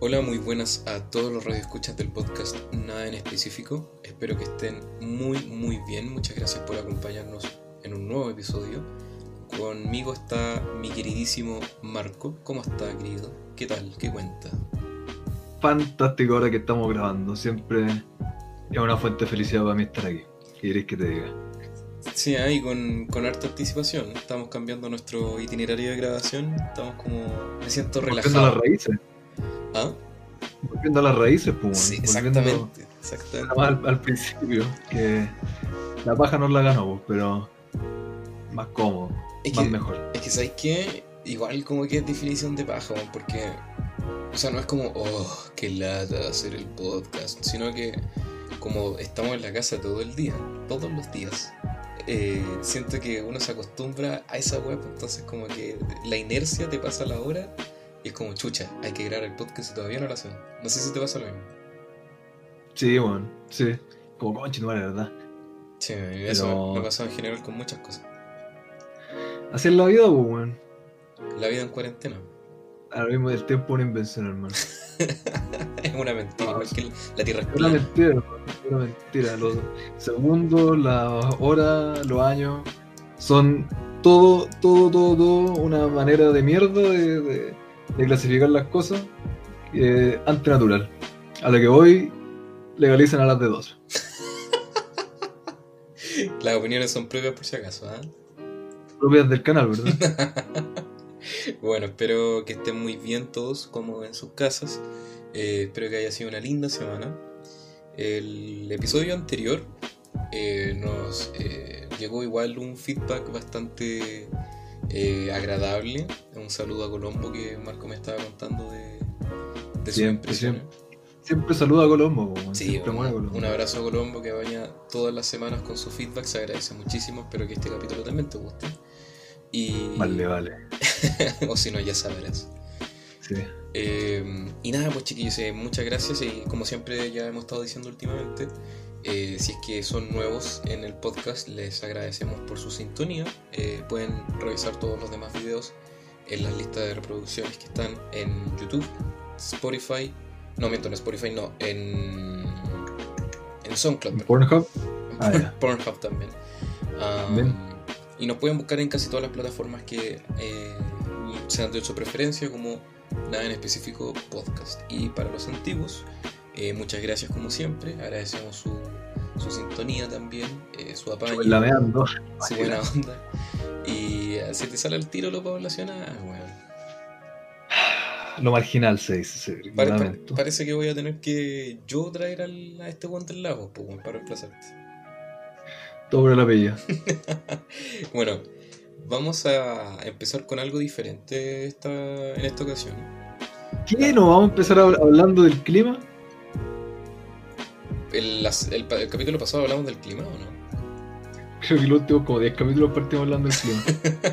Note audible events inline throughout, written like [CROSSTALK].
Hola, muy buenas a todos los radioescuchas del podcast Nada en específico. Espero que estén muy, muy bien. Muchas gracias por acompañarnos en un nuevo episodio. Conmigo está mi queridísimo Marco. ¿Cómo está, querido? ¿Qué tal? ¿Qué cuenta? Fantástico ahora que estamos grabando. Siempre es una fuente de felicidad para mí estar aquí. ¿Qué que te diga? Sí, ahí con, con harta anticipación. Estamos cambiando nuestro itinerario de grabación. Estamos como. Me siento relajado. las raíces. Volviendo a las raíces, pues. Sí, exactamente. exactamente. Al, al principio, que la paja no la ganó, pues, pero más cómodo, Es más que, mejor. es que, ¿sabes qué? Igual como que es definición de paja, porque. O sea, no es como, oh, qué lata hacer el podcast, sino que como estamos en la casa todo el día, todos los días, eh, siento que uno se acostumbra a esa web, entonces como que la inercia te pasa la hora y es como, chucha, hay que grabar el podcast y todavía no lo hacen. No sé si te pasa lo mismo. Sí, bueno, sí. Como conche, no ¿verdad? Sí, eso Pero- me pasa en general con muchas cosas. Así es la vida, pues, weón. La vida en cuarentena Ahora mismo el tiempo es una invención, hermano. [LAUGHS] es una mentira, igual que la tierra es Es una mentira. Es una mentira. Los segundos, las horas, los años son todo, todo, todo, todo una manera de mierda de, de- de clasificar las cosas eh, antinatural. A lo que hoy legalizan a las de dos. [LAUGHS] Las opiniones son propias por si acaso, ¿ah? Propias del canal, ¿verdad? [LAUGHS] Bueno, espero que estén muy bien todos, como en sus casas. Eh, espero que haya sido una linda semana. El episodio anterior eh, nos eh, llegó igual un feedback bastante eh, agradable. Un saludo a Colombo que Marco me estaba contando de, de sus Siempre, impresiones. Siempre saluda a Colombo. Sí, siempre un, Colombo. un abrazo a Colombo que vaya todas las semanas con su feedback. Se agradece muchísimo. Espero que este capítulo también te guste. Y, Vale, vale. [LAUGHS] o si no, ya sabrás. Sí. Eh, y nada, pues chiquillos, eh, muchas gracias y como siempre ya hemos estado diciendo últimamente, eh, si es que son nuevos en el podcast, les agradecemos por su sintonía. Eh, pueden revisar todos los demás videos en las listas de reproducciones que están en YouTube, Spotify, no miento, en Spotify no, en, en SoundCloud. ¿En. Pornhub? Ah, ya. Pornhub también. Um, y nos pueden buscar en casi todas las plataformas que eh, sean de su preferencia, como nada en específico podcast. Y para los antiguos, eh, muchas gracias como siempre. Agradecemos su, su sintonía también, eh, su apaño, Lameando. su buena onda. Y eh, si te sale el tiro lo poblacional, bueno. Lo marginal se dice, Pare- pare- parece que voy a tener que yo traer al- a este guante del lago pues, para reemplazarte. Por el apellido. [LAUGHS] Bueno, vamos a empezar con algo diferente esta, en esta ocasión. ¿Qué? ¿No vamos a empezar hab- hablando del clima? El, el capítulo pasado hablamos del clima, ¿o no? Creo que los últimos como 10 capítulos partimos hablando del clima.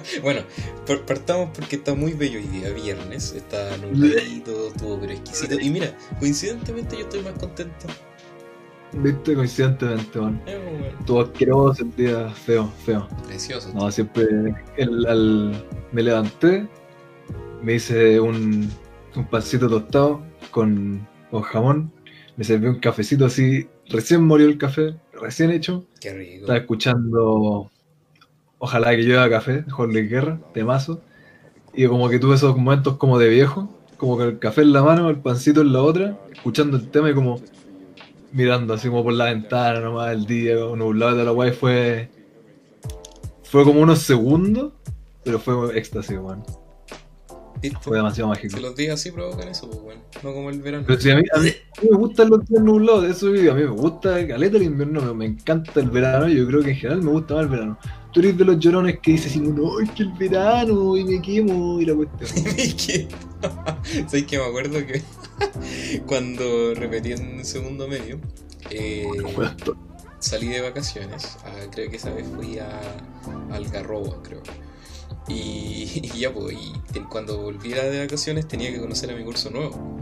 [LAUGHS] Bueno, par- partamos porque está muy bello hoy día, viernes, está nubladito, estuvo pero exquisito. Y mira, coincidentemente yo estoy más contento. Viste, coincidentemente, man. Eh, bueno, Estuvo asqueroso el día, feo, feo. precioso. No, siempre el, al- me levanté, me hice un, un pancito tostado con, con jamón, me serví un cafecito así, recién murió el café, recién hecho. Qué rico. Estaba escuchando Ojalá que llueva café, Jorge Guerra, temazo. Y como que tuve esos momentos como de viejo, como con el café en la mano, el pancito en la otra, escuchando el tema y como mirando así como por la ventana nomás el día, nublado de la guay fue. Fue como unos segundos, pero fue éxtasis, weón. ¿Viste? Fue demasiado mágico. Si los días así provocan eso, pues bueno, no como el verano. Pero si a mí, a mí me gustan los días nublados, eso digo, a mí me gusta caleta el invierno, me, me encanta el verano, yo creo que en general me gusta más el verano. Tú eres de los llorones que dices no, es que el verano, y me quemo, y la cuestión. [LAUGHS] Es que, [LAUGHS] ¿sabes que me acuerdo que [LAUGHS] cuando repetí en segundo medio, eh, salí de vacaciones, ah, creo que esa vez fui a Algarrobo, creo. Y, [LAUGHS] y ya pues, y cuando volviera de vacaciones tenía que conocer a mi curso nuevo.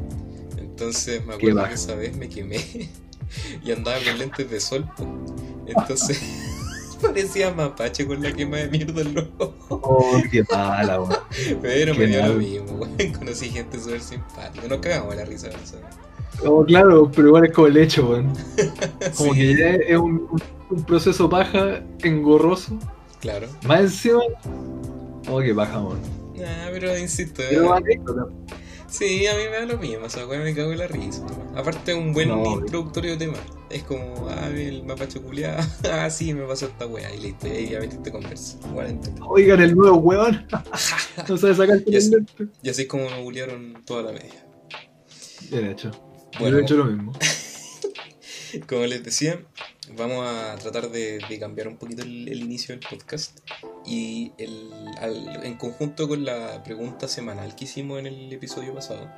Entonces me acuerdo que esa vez me quemé [LAUGHS] y andaba con lentes de sol. po. Entonces [LAUGHS] Parecía mapache con la quema de mierda en los ojos. Oh, qué mala, weón. Pero me dio lo mal. mismo, weón. Conocí gente súper simpática. Nos cagamos la risa, ¿sabes? Oh, claro, pero igual es como el hecho, weón. Como Sí, que ya es un, un- un proceso paja engorroso. Claro. Más encima. Oh, qué paja, weón. Nah, pero insisto. Pero eh, anécdota. Sí, a mí me da lo mismo, o sea, me cago en la risa. nomás. Aparte, un buen No, introductorio de tema. Es como, ah, el mapache culiado. [LAUGHS] ah, sí, me pasó esta wea. Y listo, y ahí ya metiste conversa. Oigan, el nuevo weón. [LAUGHS] no sabe sacar el lente. y así es como me bullearon toda la media. Bien hecho. Bueno. Yo he hecho lo mismo. [LAUGHS] Como les decía, vamos a tratar de, de cambiar un poquito el, el inicio del podcast y el, al- en conjunto con la pregunta semanal que hicimos en el episodio pasado,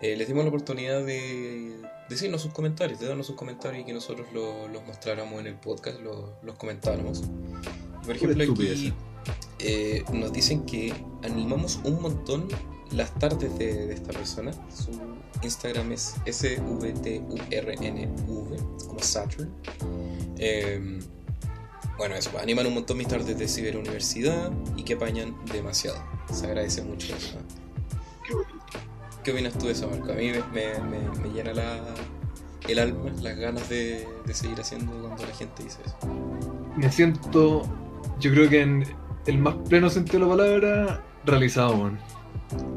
eh, les dimos la oportunidad de decirnos sus comentarios, de darnos sus comentarios y que nosotros lo- los mostráramos en el podcast, lo- los comentáramos. Por ejemplo, aquí eh, nos dicen que animamos un montón las tardes de, de esta persona. Su Instagram es SVTURNV, como Saturn. Eh, bueno, eso, pues, animan un montón mis tardes de ciberuniversidad y que apañan demasiado. Se agradece mucho eso. ¿Qué opinas tú de eso, Marco? A mí me, me- me- llena la, el alma, las ganas de, de seguir haciendo cuando la gente dice eso. Me siento, yo creo que en el más pleno sentido de la palabra, realizado, weón.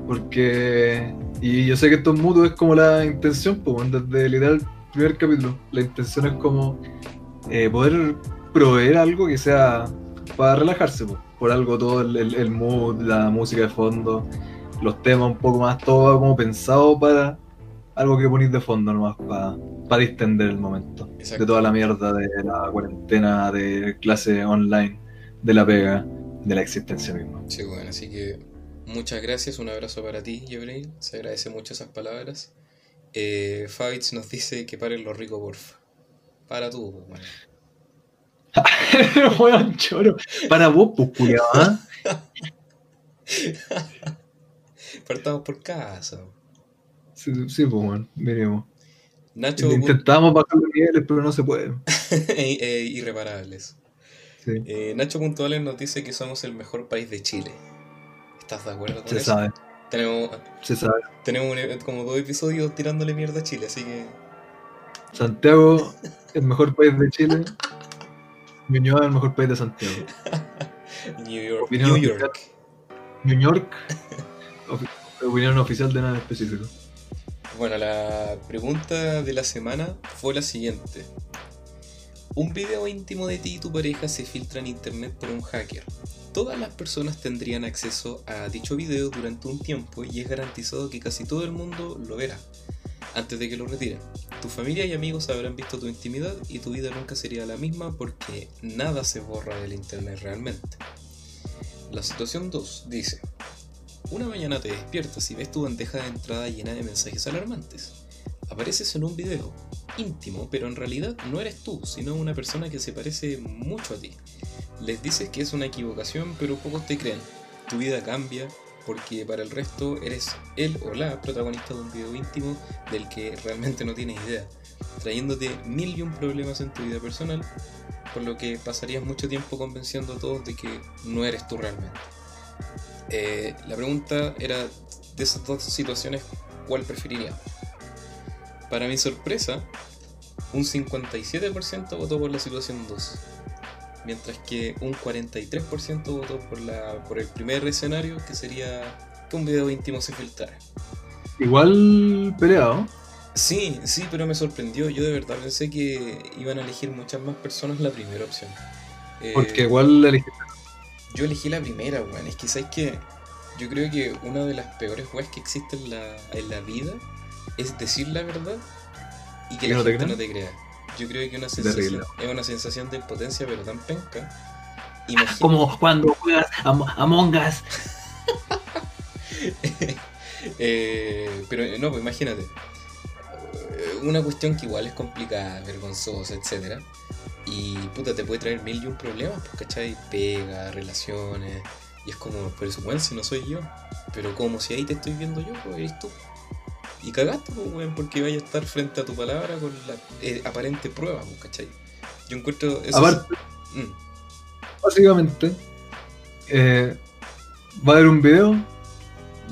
Porque, y yo sé que esto es mutuo, es como la intención, pues, desde el primer capítulo. La intención es como eh, poder proveer algo que sea para relajarse. Por algo todo el, el- mood, la música de fondo, los temas un poco más, todo como pensado para algo que ponéis de fondo nomás, para, para distender el momento de toda la mierda de la cuarentena, de clase online, de la pega, de la existencia misma. Sí, bueno, así que muchas gracias, un abrazo para ti, Jobrey. Se agradece mucho esas palabras. Eh, Fabitz nos dice que paren lo rico, porfa. Para tú, bueno. [LAUGHS] Weón, choro. Para vos, pues, culiao, ¿ah? [LAUGHS] Partamos por casa. Sí, sí, pues, weón, miremos. Nacho, Intentamos bajar los niveles, pero no se puede. [LAUGHS] eh, eh, irreparables. Sí, Eh, Nacho Puntuales nos dice que somos el mejor país de Chile. ¿Estás de acuerdo con se eso? sabe, Tenemos, se sabe. tenemos un- como dos episodios tirándole mierda a Chile, así que Santiago, el mejor país de Chile. Ñuñoa, el mejor país de Santiago. [LAUGHS] New York. Opinión New oficial. York. New York, [LAUGHS] opinión oficial de nada específico. Bueno, la pregunta de la semana fue la siguiente. Un video íntimo de ti y tu pareja se filtra en internet por un hacker. Todas las personas tendrían acceso a dicho video durante un tiempo y es garantizado que casi todo el mundo lo verá antes de que lo retiren. Tu familia y amigos habrán visto tu intimidad y tu vida nunca sería la misma porque nada se borra del internet realmente. La situación 2 dice, una mañana te despiertas y ves tu bandeja de entrada llena de mensajes alarmantes. Apareces en un video íntimo, pero en realidad no eres tú, sino una persona que se parece mucho a ti. Les dices que es una equivocación, pero pocos te creen. Tu vida cambia porque para el resto eres él o la protagonista de un video íntimo del que realmente no tienes idea, trayéndote mil y un problemas en tu vida personal, por lo que pasarías mucho tiempo convenciendo a todos de que no eres tú realmente. Eh, la pregunta era, de esas dos situaciones, ¿cuál preferiría? Para mi sorpresa, un 57% votó por la situación 2, mientras que un 43% votó por, la, por el primer escenario, que sería que un video íntimo se filtrara. Igual peleado. Sí, sí, pero me sorprendió. Yo de verdad pensé que iban a elegir muchas más personas la primera opción. Eh, Porque igual elegí Yo elegí la primera, weón. Es que, ¿sabes qué? Yo creo que una de las peores weas que existe en la, en la vida es decir la verdad y que ¿Y la no te gente crean? no te crea. Yo creo que una sensación, es una sensación de impotencia, pero tan penca. [LAUGHS] Imagina- como cuando juegas Am- Among Us. [LAUGHS] Eh, pero no, pues imagínate. Una cuestión que igual es complicada, vergonzosa, etc. Y puta, te puede traer mil y un problemas, pues, ¿cachai? Pega, relaciones. Y es como, pero eso, weón, si no soy yo. Pero como si ahí te estoy viendo yo, pues eres tú. Y cagaste, pues, weón, porque vaya a estar frente a tu palabra con la eh, aparente prueba, pues, ¿cachai? Yo encuentro eso. Aparte, Mm, básicamente, eh, va a haber un video,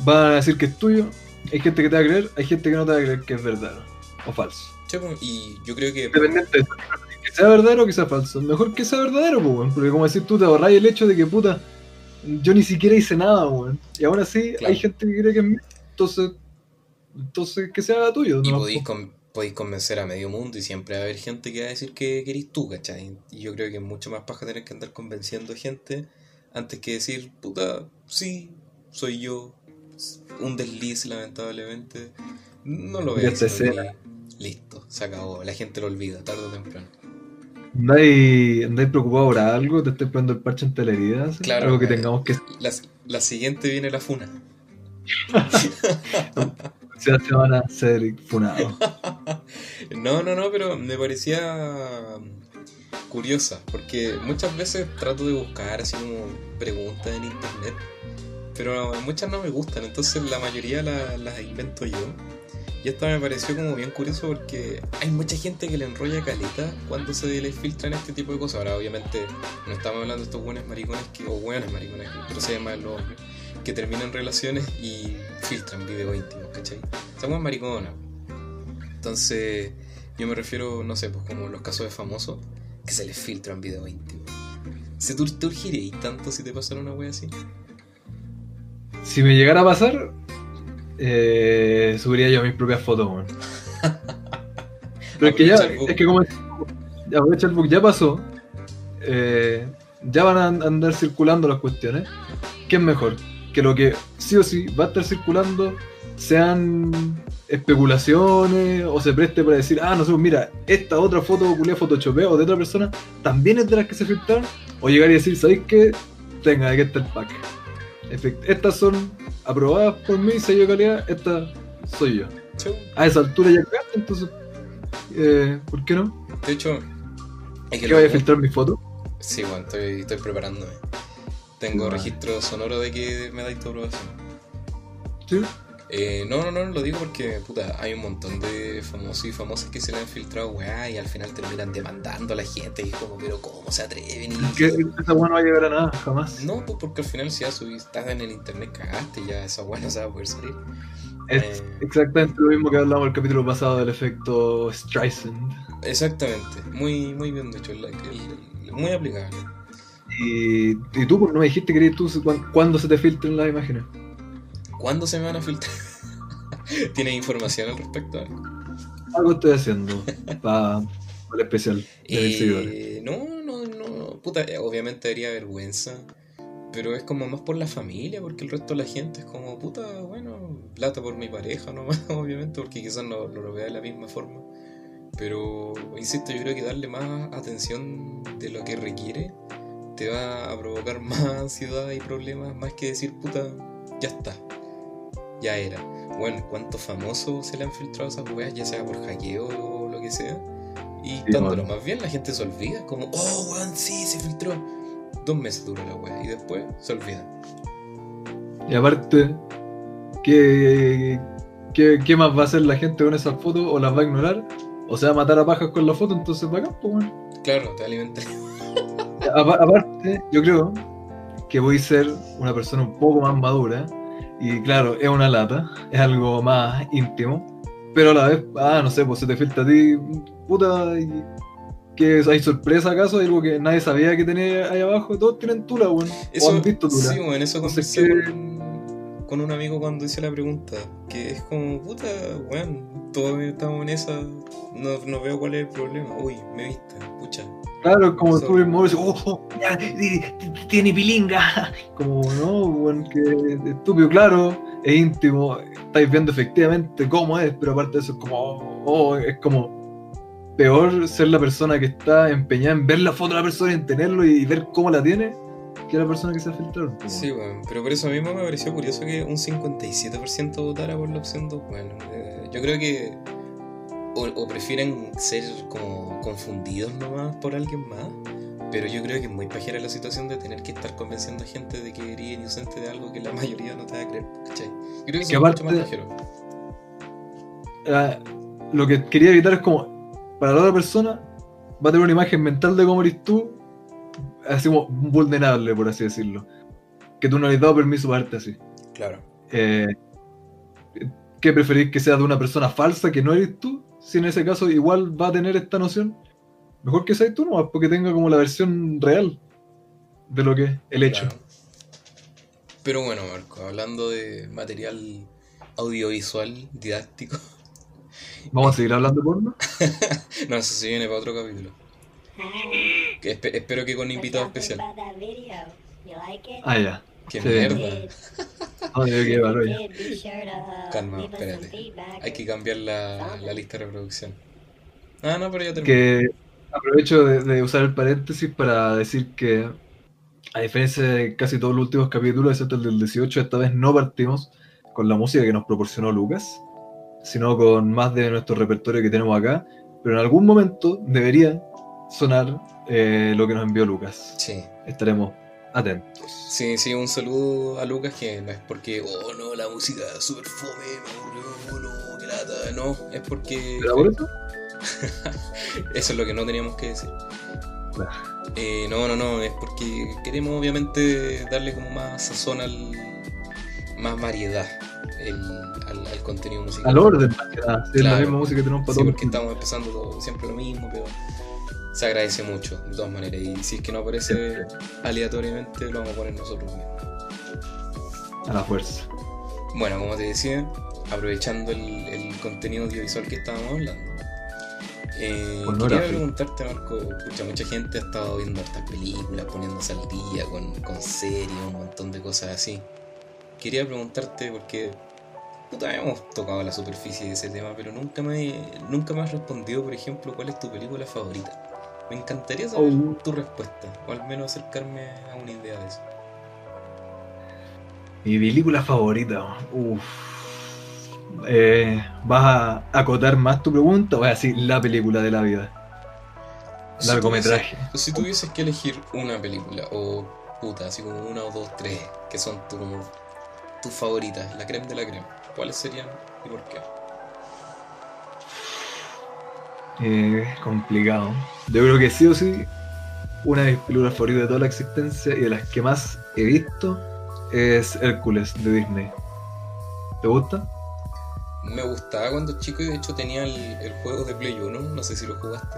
va a decir que es tuyo, hay gente que te va a creer, hay gente que no te va a creer que es verdadero o falso. Sí, pues, y yo creo que. Independiente de que sea verdadero o que sea falso. Mejor que sea verdadero, pues, weón. Porque como decir tú, te ahorras el hecho de que, puta, yo ni siquiera hice nada, weón. Y aún así Claro. hay gente que cree que es mío. Entonces, entonces que sea tuyo. Y ¿no? podéis, con- podéis convencer a medio mundo y siempre va a haber gente que va a decir que querís tú, ¿cachai? Y yo creo que es mucho más paja tener que andar convenciendo gente antes que decir, puta, sí, soy yo. Un desliz, lamentablemente. No lo sé. Listo, se acabó. La gente lo olvida, tarde o temprano. ¿Andáis, andáis preocupado por algo? ¿Te estáis poniendo el parche en la herida? así? Claro, Algo que eh. tengamos que La, la siguiente viene la funa. [LAUGHS] [LAUGHS] hacer se van a ser funados. [LAUGHS] No, no, no, pero me parecía curiosa, porque muchas veces trato de buscar así como preguntas en internet, pero muchas no me gustan, entonces la mayoría la- las invento yo. Y esta me pareció como bien curioso porque hay mucha gente que le enrolla caleta cuando se les filtran este tipo de cosas. Ahora, obviamente, no estamos hablando de estos buenos maricones que, o buenas maricones, pero se llaman los que terminan relaciones y filtran videos íntimos, ¿cachai? Somos mariconas. Entonces, yo me refiero, no sé, pues como los casos de famosos, que se les filtran videos íntimos. ¿Se te, te urgiríais tanto si te pasara una wea así? Si me llegara a pasar, eh, subiría yo mis propias fotos, weón. [LAUGHS] Pero es que ya, es que como ya, aprovecha el book, ya pasó. eh, ya van a andar circulando las cuestiones. ¿Qué es mejor? Que lo que sí o sí va a estar circulando sean especulaciones o se preste para decir, ah, no sé, mira, esta otra foto culia photoshopeo de otra persona también es de las que se filtraron. O llegar y decir, ¿sabéis qué? Tenga, aquí está el pack. Estas son aprobadas por mí, sello de calidad, esta soy yo. A esa altura ya cagaste, entonces, eh, ¿por qué no? De hecho, es que ¿Qué vaya a filtrar mi foto? Sí, bueno, estoy, estoy preparándome. Tengo registro sonoro de que me dais tu aprobación. ¿Sí? Eh, no, no, no, lo digo porque, puta, hay un montón de famosos y famosas que se le han filtrado, weá, y al final terminan demandando a la gente. Y es como, pero ¿cómo se atreven? Y- Que esa weá no va a llegar a nada, jamás. No, pues porque al final si ya subís, estás en el internet, cagaste, ya esa weá no se va a poder salir. Es Eh. exactamente lo mismo que hablamos el capítulo pasado del efecto Streisand. Exactamente, muy, muy bien dicho, el- el- muy aplicable. Y, y tú, pues, no me dijiste que eres tú cuándo se te filtren las imágenes. ¿Cuándo se me van a filtrar? [LAUGHS] ¿Tienes información al respecto? Algo estoy haciendo para el especial de. Eh, no, no, no. Puta, eh, obviamente daría vergüenza. Pero es como más por la familia, porque el resto de la gente es como, puta, bueno, plata por mi pareja nomás, [LAUGHS] obviamente, porque quizás no, no lo vea de la misma forma. Pero, insisto, yo creo que darle más atención de lo que requiere te va a provocar [LAUGHS] más ansiedad y problemas, más que decir, puta, ya está, ya era. Bueno, ¿cuántos famosos se le han filtrado esas weas, ya sea por hackeo o lo que sea? Y Sí, dándolo bueno. más bien, la gente se olvida, como, oh, weón, sí, se filtró. Dos meses dura la wea y después se olvida. Y aparte, ¿qué, qué, qué más va a hacer la gente con esas fotos? ¿O las va a ignorar? ¿O se va a matar a pajas con la foto? Entonces, para acá, pues, bueno. Claro, te alimenta. [LAUGHS] Apa- Aparte, yo creo que voy a ser una persona un poco más madura. Y claro, es una lata, es algo más íntimo. Pero a la vez, ah, no sé, pues se te filtra a ti, puta, y que hay sorpresa acaso, algo que nadie sabía que tenía ahí abajo. Todos tienen tula, weón. O Eso, han visto tula. sí, bueno, eso conversé con un amigo cuando hice la pregunta. Que es como, puta, weón, todos estamos en esa. No, no veo cuál es el problema. Uy, me viste, pucha. Claro, es como tú mismo oh, oh, ya, ti- ti- tiene pilinga. [LAUGHS] Como, no, weón, que es estúpido, claro, es íntimo, estáis viendo efectivamente cómo es, pero aparte de eso es como, oh, oh, es como peor ser la persona que está empeñada en ver la foto de la persona y en tenerlo y ver cómo la tiene, que la persona que se ha filtrado. Como, Sí, weón, pero por eso mismo me pareció curioso que un 57% votara por la opción 2. Bueno, eh, yo creo que o, o prefieren ser como confundidos nomás por alguien más, pero yo creo que es muy pajera la situación de tener que estar convenciendo a gente de que eres inocente de algo que la mayoría no te va a creer, ¿cachai? Yo creo que es mucho más pajero. Ah, lo que quería evitar es como, para la otra persona, va a tener una imagen mental de cómo eres tú, así como vulnerable, por así decirlo. Que tú no le has dado permiso para verte así. Claro. Eh, ¿Qué preferís que sea de una persona falsa que no eres tú? Si en ese caso igual va a tener esta noción. Mejor que seas tú nomás, porque tenga como la versión real de lo que es el hecho. Claro. Pero bueno, Marco, hablando de material audiovisual, didáctico. ¿Vamos a seguir hablando de porno? [LAUGHS] no, eso se viene para otro capítulo. Que espero que con invitado especial. Ah, ya. ¡Qué Sí. mierda! [LAUGHS] Ay, qué ya. Calma, espérate. Hay que cambiar la, la lista de reproducción. Ah, no, pero ya terminé. Que aprovecho de, de usar el paréntesis para decir que, a diferencia de casi todos los últimos capítulos, excepto el del 18, esta vez no partimos con la música que nos proporcionó Lucas, sino con más de nuestro repertorio que tenemos acá. Pero en algún momento debería sonar eh, lo que nos envió Lucas. Sí. Estaremos atentos. Sí, sí, un saludo a Lucas que no es porque, oh no, la música es súper fome, me aburrió, no, qué lata. No, es porque. ¿Pero por eso? [LAUGHS] Eso es lo que no teníamos que decir. Claro. Eh, no, no, no, es porque queremos obviamente darle como más sazón al. más variedad el- al, al contenido musical. Al orden, más que nada. Sí, Es la misma música que tenemos para Sí, todos. porque estamos empezando todo- siempre lo mismo, pero se agradece mucho, de todas maneras. Y si es que no aparece aleatoriamente, lo vamos a poner nosotros mismos. A la fuerza. Bueno, como te decía, aprovechando el, el contenido audiovisual que estábamos hablando. Eh, no quería era preguntarte, Marco, pucha, mucha gente ha estado viendo estas películas, poniéndose al día con, con series, un montón de cosas así. Quería preguntarte porque puta, hemos tocado la superficie de ese tema, pero nunca me, nunca me has respondido, por ejemplo, cuál es tu película favorita. Me encantaría saber Oh. tu respuesta, o al menos acercarme a una idea de eso. Mi película favorita. Uf. Eh, ¿Vas a acotar más tu pregunta o vas a decir la película de la vida? Si Largometraje. Si tuvieses que elegir una película, o puta, así como una o dos, tres, que son tu, como tus favoritas, la creme de la creme, ¿cuáles serían y por qué? Eh, complicado. Yo creo que sí o sí, una de mis películas favoritas de toda la existencia y de las que más he visto es Hércules de Disney. ¿Te gusta? Me gustaba cuando chico y de hecho tenía el, el juego de Play 1, no sé si lo jugaste.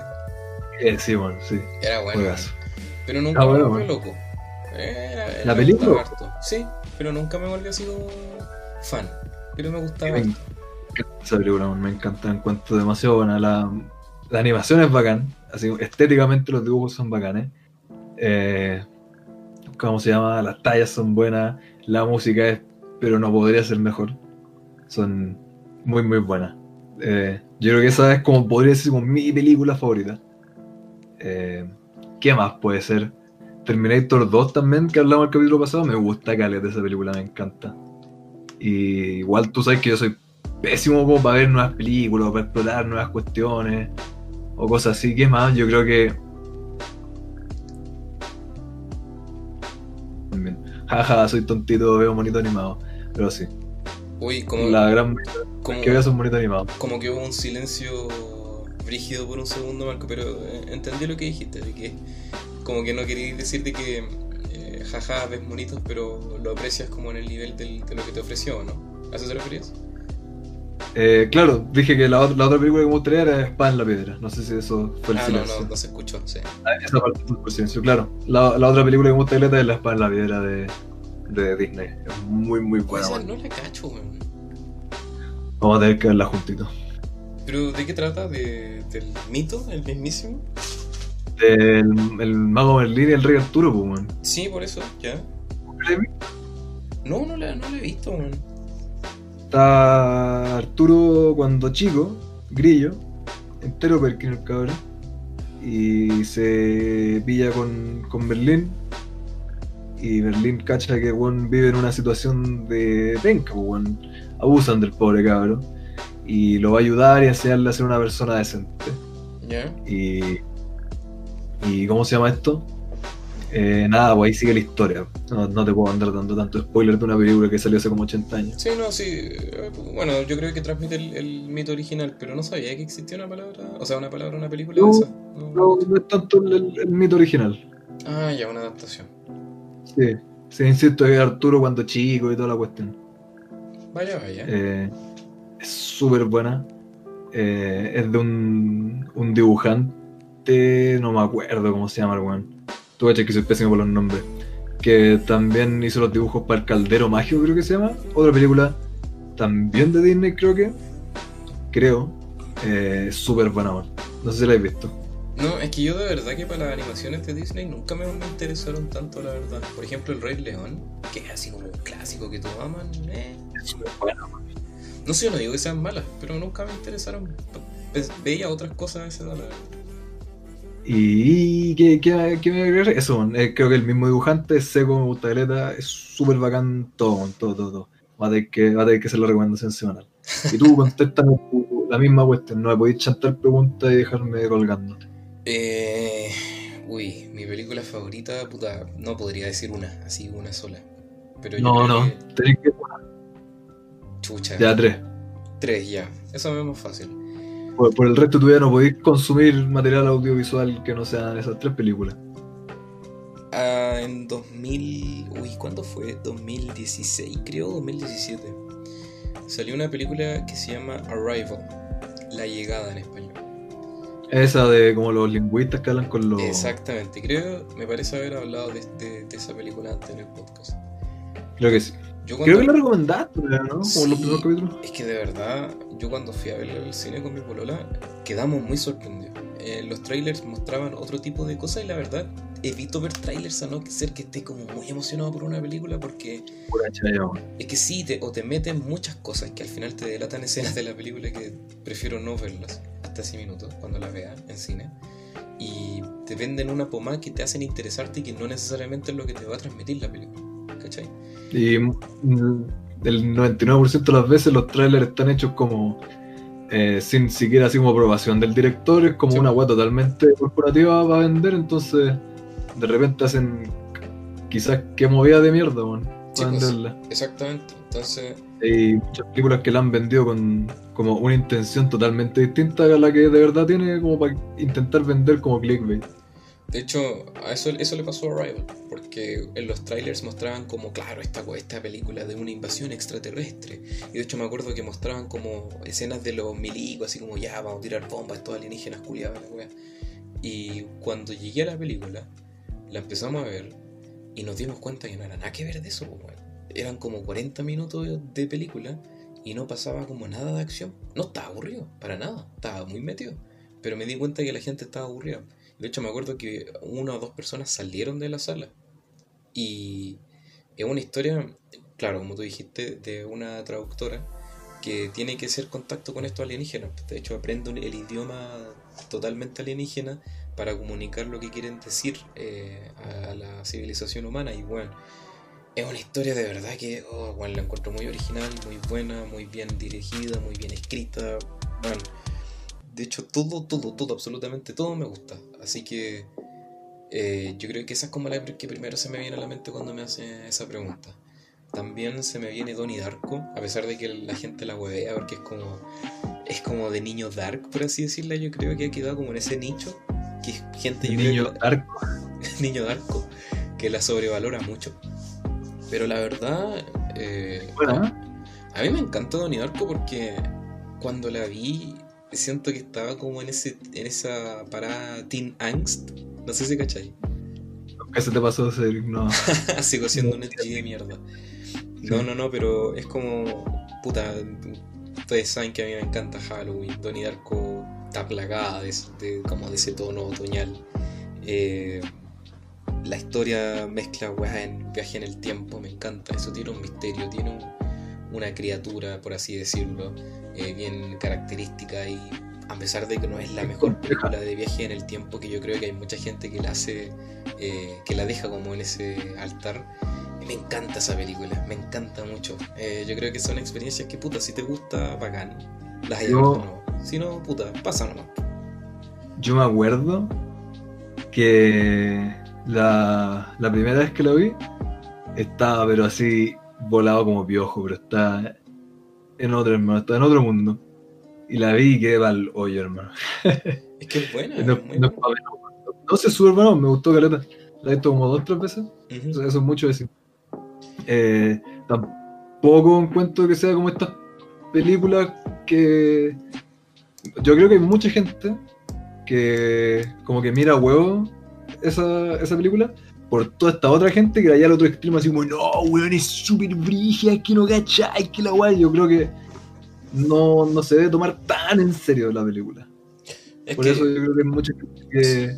Eh, sí, bueno, sí. Era bueno, Juegazo. pero nunca Ah, me volvió bueno. loco. Era- era- ¿La película? Sí, pero nunca me volvió así como fan, pero me gustaba. Me esa película, me encanta, encuentro demasiado buena. La, la animación es bacán, así estéticamente los dibujos son bacanes. Eh, ¿Cómo se llama? Las tallas son buenas, la música es, pero no podría ser mejor. Son muy, muy buenas. Eh, yo creo que esa es como podría ser como mi película favorita. Eh, ¿Qué más puede ser? Terminator 2 también, que hablamos el capítulo pasado, me gusta caleta de esa película, me encanta. Y igual tú sabes que yo soy pésimo como para ver nuevas películas, para explorar nuevas cuestiones o cosas así. ¿Qué más? Yo creo que. Jaja, soy tontito, veo monito animado. Pero sí, Uy, como, la gran como, que veo son monito animado. como que hubo un silencio brígido por un segundo, Marco, pero eh, entendí lo que dijiste, de que como que no querías decir de que eh, jaja ves monitos, pero lo aprecias como en el nivel del- de lo que te ofreció, ¿no? ¿A eso te referías? Eh, claro, dije que la, la otra película que me gustaría era Espada en la Piedra. No sé si eso fue el Ah, no, silencio. no, no se escuchó, sí. Ah, Esa parte fue el silencio, claro. La, la otra película que me gusta caleta es La Espada en la Piedra de, de Disney. Es muy, muy buena. Esa no la cacho, weón. Vamos a tener que verla juntito. ¿Pero de qué trata? ¿De, ¿Del mito, el mismísimo? El, el mago Merlín y el rey Arturo, pues, weón. Sí, por eso, ya. ¿La he visto? No, no la, no la he visto, weón. Está Arturo cuando chico, grillo, entero Perkin el cabrón, y se pilla con, con Berlín. Y Berlín cacha que weón vive en una situación de penca, pues, weón. abusan del pobre cabrón. Y lo va a ayudar y enseñarle a ser una persona decente. Ya. Y. ¿Y cómo se llama esto? Eh, nada, pues ahí sigue la historia. No, no te puedo andar dando tanto spoiler de una película que salió hace como 80 años. Sí, no, sí. eh, Bueno, yo creo que transmite el, el mito original, pero no sabía que existía una palabra, o sea, una palabra, una película No, de esa. No, No, no es tanto el mito original. Ah, ya, una adaptación. Sí, sí, insisto, es Arturo cuando chico y toda la cuestión. Vaya, vaya. Eh, es súper buena. Eh, es de un, un dibujante, no me acuerdo cómo se llama el weón. Tú cachas que soy pésimo por los nombres. Que también hizo los dibujos para El Caldero Mágico, creo que se llama. Otra película también de Disney, creo que. Creo. Eh, súper buena, weón. No sé si la habéis visto. No, es que yo de verdad que para las animaciones de Disney nunca me, interesaron tanto, la verdad. Por ejemplo, El Rey León, que es así como un clásico que todos aman. eh. Es súper. No sé, yo no digo que sean malas, pero nunca me interesaron. Ve- Veía otras cosas a veces, la verdad. Y ¿qué, qué, qué me agregar? Eso. Eh, creo que el mismo dibujante, seco, caleta, es súper bacán todo, todo, todo, todo. Va a tener que, va a tener que hacer la recomendación semanal. Y tú [LAUGHS] contéstame la misma cuestión, no me podéis chantar preguntas y dejarme colgando. Eh, uy, mi película favorita, puta, no podría decir una, así una sola. Pero yo No, no, que- tenéis que. chucha, Ya, tres. tres ya. Eso es más fácil. Por, por el resto tú ya no podéis consumir material audiovisual que no sean esas tres películas. Ah, en 2000, uy, ¿cuándo fue? 2016, creo, 2017. Salió una película que se llama Arrival, La Llegada en español. Esa de como los lingüistas que hablan con los. Exactamente, creo, me parece haber hablado de, de- de esa película antes en el podcast. Creo que sí. Yo Creo que cuando- la recomendaste, ¿no? Como Sí. los primeros capítulos. Es que de verdad, yo cuando fui a ver el cine con mi polola, quedamos muy sorprendidos. Eh, los trailers mostraban otro tipo de cosas y la verdad, evito ver trailers a no ser que esté como muy emocionado por una película porque es que sí, te, o te meten muchas cosas que al final te delatan escenas de la película que prefiero no verlas hasta ese minuto cuando las vea en cine. Y te venden una pomada que te hacen interesarte y que no necesariamente es lo que te va a transmitir la película. ¿Cachai? Y el 99% de las veces los trailers están hechos como eh, sin siquiera así como aprobación del director, es como Sí. una web totalmente corporativa para vender, entonces de repente hacen quizás que movida de mierda, Sí, para pues. venderla. Exactamente. Entonces, Hay muchas películas que la han vendido con como una intención totalmente distinta a la que de verdad tiene como para intentar vender como clickbait. De hecho, eso, eso le pasó a Arrival, porque en los trailers mostraban como, claro, esta, esta película de una invasión extraterrestre. Y de hecho me acuerdo que mostraban como escenas de los milicos, así como, ya, vamos a tirar bombas, estos alienígenas culiados. Y cuando llegué a la película, la empezamos a ver y nos dimos cuenta que no era nada que ver de eso, pues. Eran como 40 minutos de película y no pasaba como nada de acción. No estaba aburrido, para nada, estaba muy metido. Pero me di cuenta que la gente estaba aburrida. De hecho, me acuerdo que una o dos personas salieron de la sala. Y es una historia, claro, como tú dijiste, de una traductora que tiene que hacer contacto con estos alienígenas. De hecho, aprende el idioma totalmente alienígena para comunicar lo que quieren decir eh, a la civilización humana. Y bueno, es una historia de verdad que oh, bueno, la encuentro muy original, muy buena, muy bien dirigida, muy bien escrita. Bueno, de hecho, todo, todo, todo, absolutamente todo me gusta. Así que eh, yo creo que esa es como la que primero se me viene a la mente cuando me hace esa pregunta. También se me viene Donnie Darko, a pesar de que la gente la huevea porque es como es como de niño dark, por así decirlo. Yo creo que ha quedado como en ese nicho que es gente yo creo Niño que- arco. [LAUGHS] niño darko que la sobrevalora mucho. Pero la verdad, eh, Bueno, ¿eh? a mí me encantó Donnie Darko porque cuando la vi siento que estaba como en ese en esa parada teen angst. No sé si cachai. ¿Qué se te pasó no? [LAUGHS] Sigo siendo un edgy de mierda. No, no, no, pero es como. Puta. Ustedes saben que a mí me encanta Halloween. Donnie Darko está plagada de, de- como de ese tono otoñal. Eh, la historia mezcla weas en viaje en el tiempo, me encanta. Eso tiene un misterio, tiene un- una criatura, por así decirlo, eh, bien característica y a pesar de que no es la mejor película de viaje en el tiempo, que yo creo que hay mucha gente que la hace, eh, que la deja como en ese altar. Me encanta esa película, me encanta mucho. Eh, yo creo que son experiencias que, puta, si te gusta, bacán. Las hay Yo- de nuevo. Si no, puta, pasa nomás. Yo me acuerdo que la, la primera vez que lo vi estaba pero así volado como piojo, pero está en otro hermano, está en otro mundo. Y la vi y quedé para hoyo, hermano. Es que es buena, No, muy no, buena. no sé, súper bueno, me gustó caleta. La he visto como dos o tres veces. Eso, eso es mucho decir. Eh, tampoco encuentro que sea como estas películas que. Yo creo que hay mucha gente que como que mira huevo esa, esa película por toda esta otra gente que vaya al otro extremo así como, no, weón, es súper brigia, es que no cachai, que la guay. Yo creo que no, no se debe tomar tan en serio la película. Es Por que, eso yo creo que hay mucha gente que,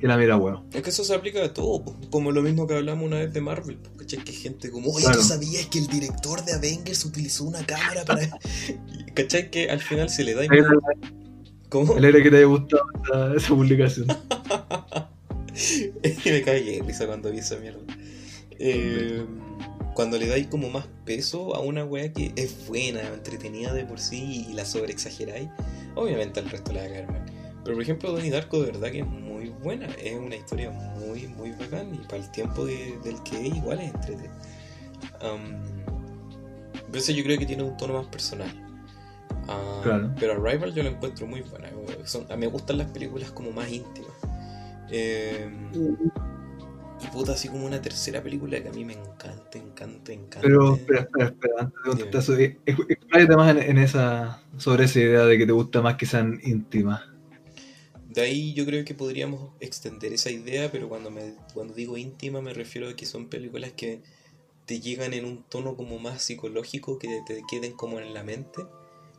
que la mira huevo. es que eso se aplica a todo, como lo mismo que hablamos una vez de Marvel, ¿cachai? Que gente como, oye, Claro. ¿tú sabías que el director de Avengers utilizó una cámara para...? [LAUGHS] ¿Cachai? Que al final se le da... Me ¿Cómo? alegra que te haya gustado esa, esa publicación. [LAUGHS] [LAUGHS] me cagué de risa cuando vi esa mierda. Eh, cuando le dais como más peso a una wea que es buena, entretenida de por sí y la sobreexageráis, obviamente al resto le va a caer mal. Pero por ejemplo, Donnie Darko de verdad que es muy buena, es una historia muy, muy bacán y para el tiempo que- del que es igual es entretenida. Um, por eso yo creo que tiene un tono más personal. Ah, Claro. Pero Arrival yo lo encuentro muy buena. Son, a mí me gustan las películas como más íntimas. Eh, y puta, así como una tercera película que a mí me encanta, encanta, encanta. Pero, espera, espera, espera, antes de contestar eh, expláyate más en, en esa, sobre esa idea de que te gusta más que sean íntimas. De ahí yo creo que podríamos extender esa idea, pero cuando, me, cuando digo íntima me refiero a que son películas que te llegan en un tono como más psicológico, que te queden como en la mente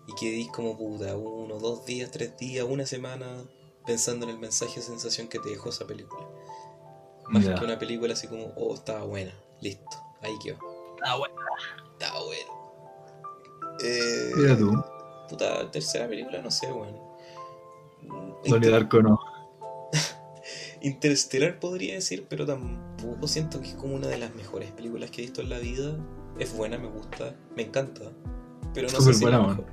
y que dis como puta, uno, dos días, tres días, una semana pensando en el mensaje o sensación que te dejó esa película. Más que una película así como, oh, estaba buena, listo, ahí quedó. Ah, bueno. Estaba bueno. Eh, Mira tú, Puta, tercera película, no sé, weón. Donnie Darko no. [LAUGHS] Interestelar podría decir, pero tampoco siento que es como una de las mejores películas que he visto en la vida. Es buena, me gusta, me encanta. Pero no Súper sé si buena, la man. mejor.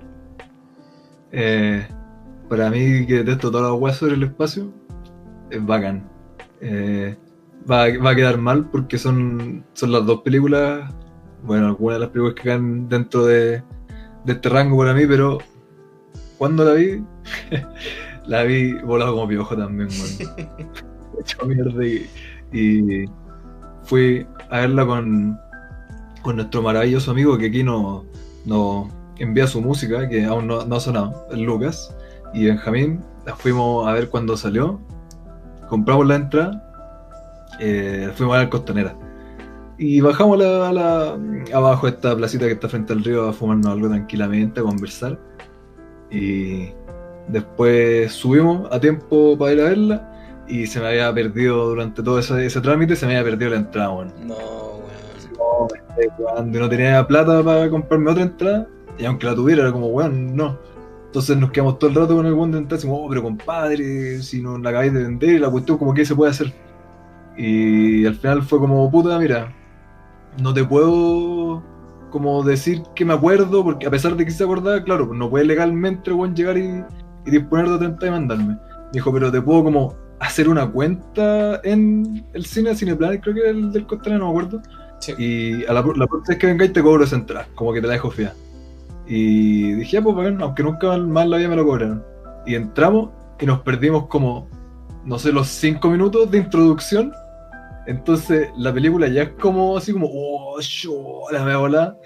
Eh, para mí, que detesto todas las weas sobre el espacio, es bacán. Eh, va, va a quedar mal porque son, son las dos películas, bueno, algunas de las películas que caen dentro de, de este rango para mí, pero cuando la vi, [LAUGHS] la vi volado como piojo también, weón. [LAUGHS] Hecho mierda y, y fui a verla con, con nuestro maravilloso amigo que aquí nos no envía su música, que aún no, no ha sonado, Lucas y Benjamín. La fuimos a ver cuando salió, compramos la entrada, eh, fuimos a ver Costanera. Y bajamos la, la- abajo de esta placita que está frente al río a fumarnos algo tranquilamente, a conversar. Y después subimos a tiempo para ir a verla y se me había perdido durante todo ese, ese trámite, se me había perdido la entrada, weón. No, weón. No, jugando y no tenía plata para comprarme otra entrada. Y aunque la tuviera, era como, weón, no. Entonces nos quedamos todo el rato con el weón de entrada, decimos, oh, pero compadre, si no la acabáis de vender, y la cuestión, como que se puede hacer. Y al final fue como, puta, mira, no te puedo como decir que me acuerdo, porque a pesar de que se acordaba, claro, pues no puede legalmente weón llegar y, y disponer de entrada y mandarme. Me dijo, pero te puedo como hacer una cuenta en el cine Cineplanet, creo que era el del Costanera, no me acuerdo. Sí. Y a la, la próxima vez que vengáis te cobro esa entrada, como que te la dejo fea. Y dije, ya, pues bueno, aunque nunca más la vida me lo cobraron. Y entramos y nos perdimos como, no sé, los cinco minutos de introducción. Entonces la película ya es como así como, oh, yo, la me volada.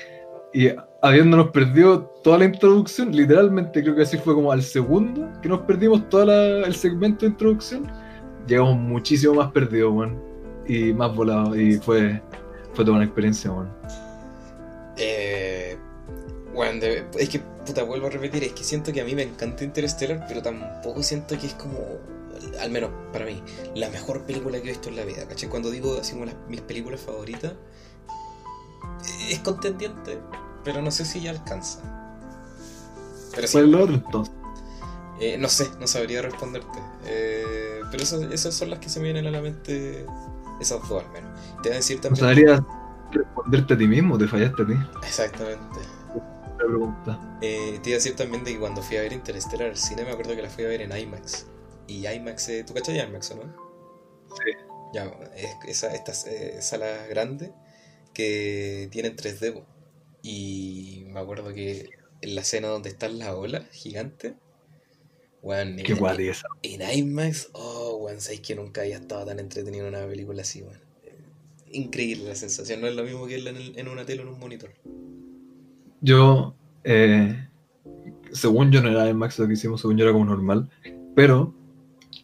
Y habiéndonos perdido toda la introducción, literalmente creo que así fue como al segundo que nos perdimos todo el segmento de introducción, llegamos muchísimo más perdidos, weón. Y más volados. Y fue, fue toda una experiencia, weón. Eh, weón, de- es que, puta, vuelvo a repetir, es que siento que a mí me encanta Interstellar, pero tampoco siento que es como, al menos para mí, la mejor película que he visto en la vida, ¿cachai? Cuando digo así como las, mis películas favoritas, es contendiente, pero no sé si ya alcanza. Pero sí, ¿Cuál es lo otro entonces? eh, no sé, no sabría responderte. Eh, pero esas, esas son las que se me vienen a la mente, esas dos al menos. Te voy a decir también... sea, deberías responderte a ti mismo, te fallaste a ti. Exactamente. La pregunta. Eh, te iba a decir también de que cuando fui a ver Interstellar al cine me acuerdo que la fui a ver en IMAX. Y IMAX, eh, ¿tú cachas IMAX o no? Sí. Ya, es esa, estas eh, salas grandes que tienen 3D. po. Y me acuerdo que en la escena donde están las olas gigantes, Qué guay esa. en IMAX, oh, weón, sabéis que nunca había estado tan entretenido en una película así, weón. Increíble la sensación, no es lo mismo que en, en una tele o en un monitor. Yo, eh, según yo no era IMAX lo que hicimos, según yo era como normal, pero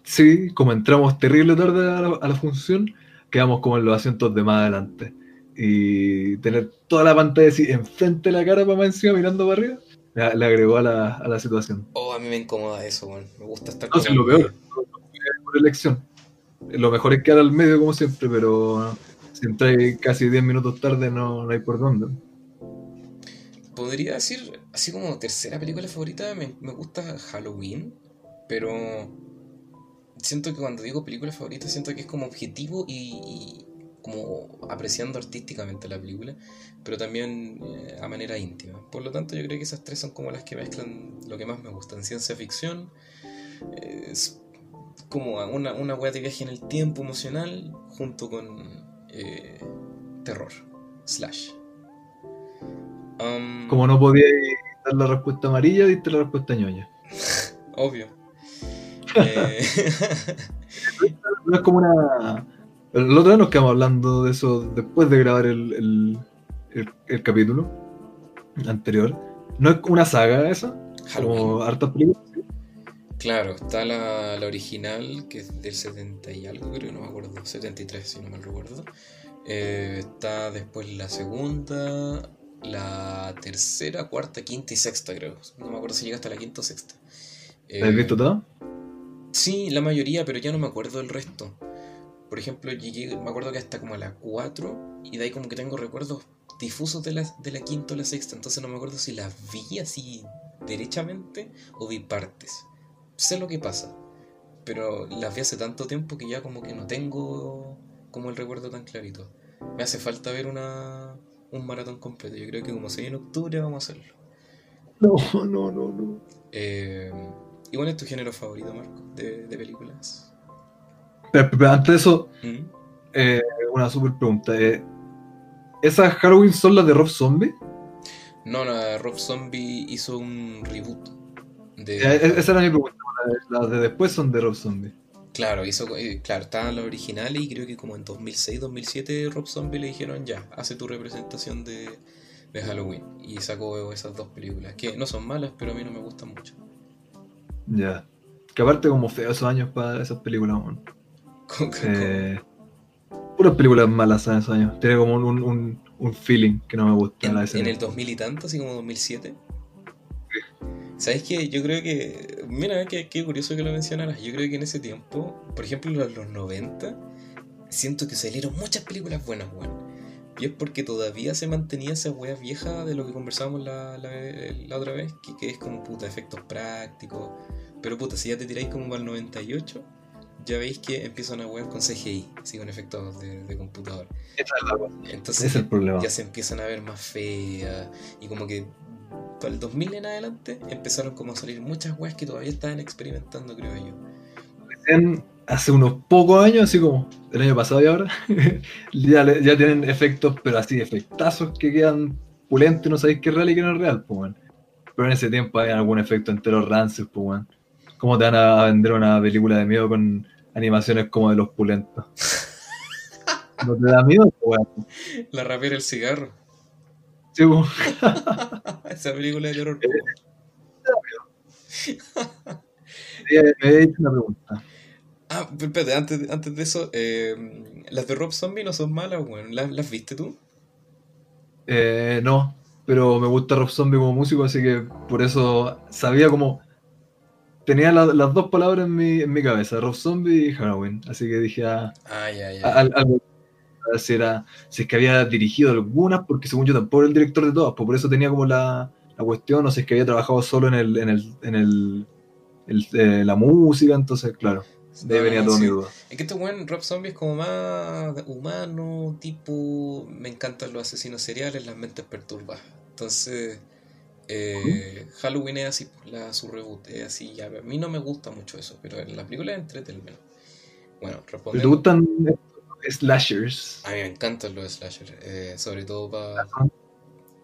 sí, como entramos terrible tarde a la, a la función, quedamos como en los asientos de más adelante. Y tener toda la pantalla así enfrente de la cara para más encima mirando para arriba, le, le agregó a la, a la situación. Oh, a mí me incomoda eso, weón. Me gusta estar No, como si lo peor, por elección. Lo mejor es quedar al medio como siempre, pero si entráis casi 10 minutos tarde no, no hay por dónde. Podría decir, así como tercera película favorita, me, me gusta Halloween, pero siento que cuando digo película favorita, siento que es como objetivo y, como apreciando artísticamente la película, pero también eh, a manera íntima. Por lo tanto, yo creo que esas tres son como las que mezclan lo que más me gustan. Ciencia ficción, eh, es como una, una wea de viaje en el tiempo emocional, junto con eh, terror, slash. Um, Como no podíais dar la respuesta amarilla, diste la respuesta ñoña. [LAUGHS] Obvio. [LAUGHS] Eh, No es como una. El otro día nos quedamos hablando de eso después de grabar el, el, el- el capítulo anterior. ¿No es una saga esa? Como hartas películas. Claro, está la, la original, que es del 70 y algo, creo, no me acuerdo, 73 si no mal recuerdo. Eh, está después la segunda, la tercera, cuarta, quinta y sexta, creo. No me acuerdo si llega hasta la quinta o sexta. ¿La has Eh, visto todo? Sí, la mayoría, pero ya no me acuerdo del resto. Por ejemplo, llegué, me acuerdo que hasta como a la 4 y de ahí como que tengo recuerdos difusos de la, de la quinta o la sexta, entonces no me acuerdo si las vi así derechamente o vi partes. Sé lo que pasa, pero las vi hace tanto tiempo que ya como que no tengo como el recuerdo tan clarito. Me hace falta ver una, un maratón completo. Yo creo que como se en octubre vamos a hacerlo. [LAUGHS] No, no, no, no. Eh, ¿Y cuál es tu género favorito, Marco, de, de películas? Pero, pero antes de eso, ¿Mm? eh, una super pregunta. eh, ¿Esas Halloween son las de Rob Zombie? No, no, Rob Zombie hizo un reboot. De, e- esa era mi pregunta. Las de después son de Rob Zombie. Claro, hizo, eh, claro, estaban las originales y creo que como en 2006, 2007 Rob Zombie le dijeron ya, hace tu representación de, de Halloween. Y sacó esas dos películas, que no son malas, pero a mí no me gustan mucho. Ya. Que aparte como feo esos años para esas películas, man. Con- con- Eh, puras películas malas en esos años. Tiene como un, un, un- feeling que no me gusta. en, la en el 2000 y tanto, así como 2007. ¿Sabes qué? Yo creo que. Mira, qué, qué curioso que lo mencionaras. Yo creo que en ese tiempo, por ejemplo, los, los 90, siento que salieron muchas películas buenas, weón. Y es porque todavía se mantenía esa wea vieja de lo que conversábamos la, la, la otra vez, que, que es como puta, efectos prácticos. Pero puta, si ya te tiráis como al 98, ya veis que empiezan a wear con CGI, así con efectos de, de computador. Entonces es el problema. ya se empiezan a ver más feas y como que para el 2000 en adelante empezaron como a salir muchas weas que todavía estaban experimentando, creo yo. Hace unos pocos años, así como el año pasado y ahora, [LAUGHS] ya, tienen efectos, pero así, efectazos que quedan pulentos y no sabéis qué es real y qué no es real, pues, weón. Pero en ese tiempo había algún efecto entero rancios, pues, weón. ¿Cómo te van a vender una película de miedo con animaciones como de los pulentos? [LAUGHS] ¿No te da miedo, pues? La rapera El Cigarro. Sí. [LAUGHS] Esa película de terror. Me había dicho una pregunta. Ah, pero espérate, antes, antes de eso, eh, las de Rob Zombie no son malas, weón. ¿Las, las viste tú? Eh, no, pero me gusta Rob Zombie como músico, así que por eso sabía como. Tenía la- las dos palabras en mi, en mi cabeza, Rob Zombie y Halloween. Así que dije, ah, Ah, ya, ya. a- al- si era. Si es que había dirigido algunas, porque según yo tampoco era el director de todas, pues por eso tenía como la, la cuestión, o si es que había trabajado solo en el, en el, en el, el- eh, la música, entonces, claro, de ahí venía no, todo sí. mi duda. Es que este weón, Rob Zombie, es como más humano, tipo. Me encantan los asesinos seriales, las mentes perturbadas. Entonces, eh, Halloween es así, pues, la, su reboot es así. Ya, a mí no me gusta mucho eso, pero en la película entretenimiento. Bueno, ¿Te gustan slashers? A mí me encantan los slasher, eh, sobre todo para.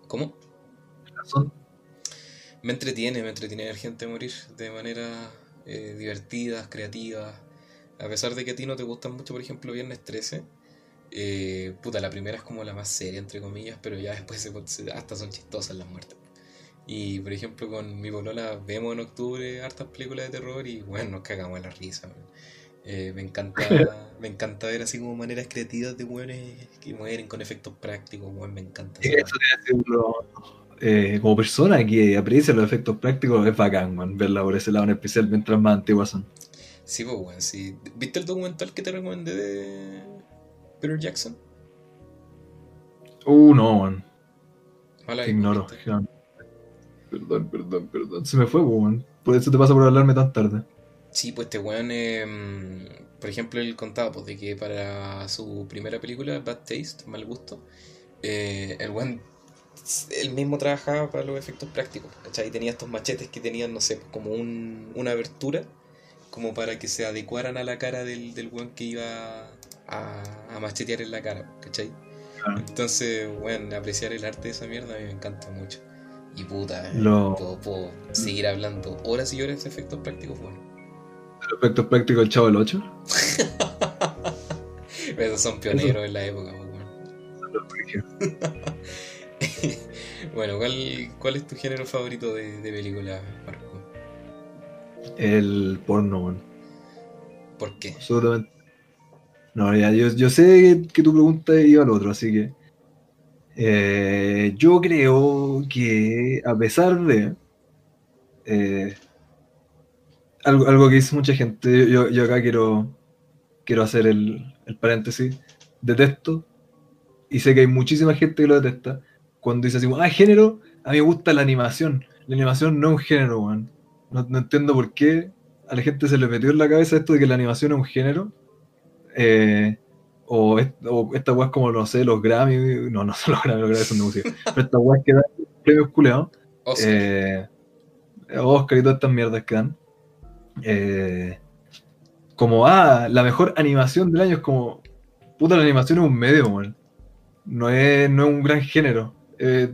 ¿Cómo? Son- Me entretiene, me entretiene ver gente morir de manera eh, divertidas, creativas. A pesar de que a ti no te gustan mucho, por ejemplo, Viernes 13. eh, puta, la primera es como la más seria, entre comillas, pero ya después se- hasta son chistosas las muertes. Y por ejemplo, con mi polola vemos en octubre hartas películas de terror y bueno, nos cagamos a la risa. man. Eh, me encanta [LAUGHS] me encanta ver así como maneras creativas de weones que mueren con efectos prácticos, me encanta. Y esa eso te hace uno, eh, como persona que aprecia los efectos prácticos, es bacán, man, verla por ese lado, en especial mientras más antiguas son. Sí, pues, weón, sí. ¿Viste el documental que te recomendé de Peter Jackson? Uh, no, man. Ignoro. Perdón, perdón, perdón. Se me fue, man. Por eso te pasa por hablarme tan tarde. Sí, pues este weón, eh, por ejemplo, él contaba pues, de que para su primera película, Bad Taste, Mal Gusto, eh, el weón él mismo trabajaba para los efectos prácticos, ¿cachai? Y tenía estos machetes que tenían, no sé, como un, una abertura, como para que se adecuaran a la cara del, del weón que iba a, a machetear en la cara, ¿cachai? Claro. Entonces, weón, apreciar el arte de esa mierda a mí me encanta mucho. Y puta, Lo- puedo, puedo seguir hablando horas y horas de efectos prácticos, bueno. Los efectos prácticos del Chavo del 8. [LAUGHS] Esos son pioneros en la época, pues, [LAUGHS] bueno, ¿cuál, ¿cuál es tu género favorito de, de película, Marco? El porno, man. ¿Por qué? Absolutamente. No, ya, yo, yo sé que, que tu pregunta iba al otro, así que. eh, yo creo que, a pesar de. eh, algo, algo que dice mucha gente, yo, yo acá quiero, quiero hacer el, el paréntesis. Detesto, y sé que hay muchísima gente que lo detesta, cuando dice así, ah, género, a mí me gusta la animación. La animación no es un género, weón. No, no entiendo por qué a la gente se le metió en la cabeza esto de que la animación es un género. Eh, o, est- o esta weá es como, no sé, los Grammy. No, no son los Grammy, los Grammy son de música. [LAUGHS] Pero esta weá que dan premios culeados. Oscar. Eh, Oscar y todas estas mierdas que dan. Eh, como, ah, la mejor animación del año es como. Puta, la animación es un medio, weón. No es, no es un gran género. Es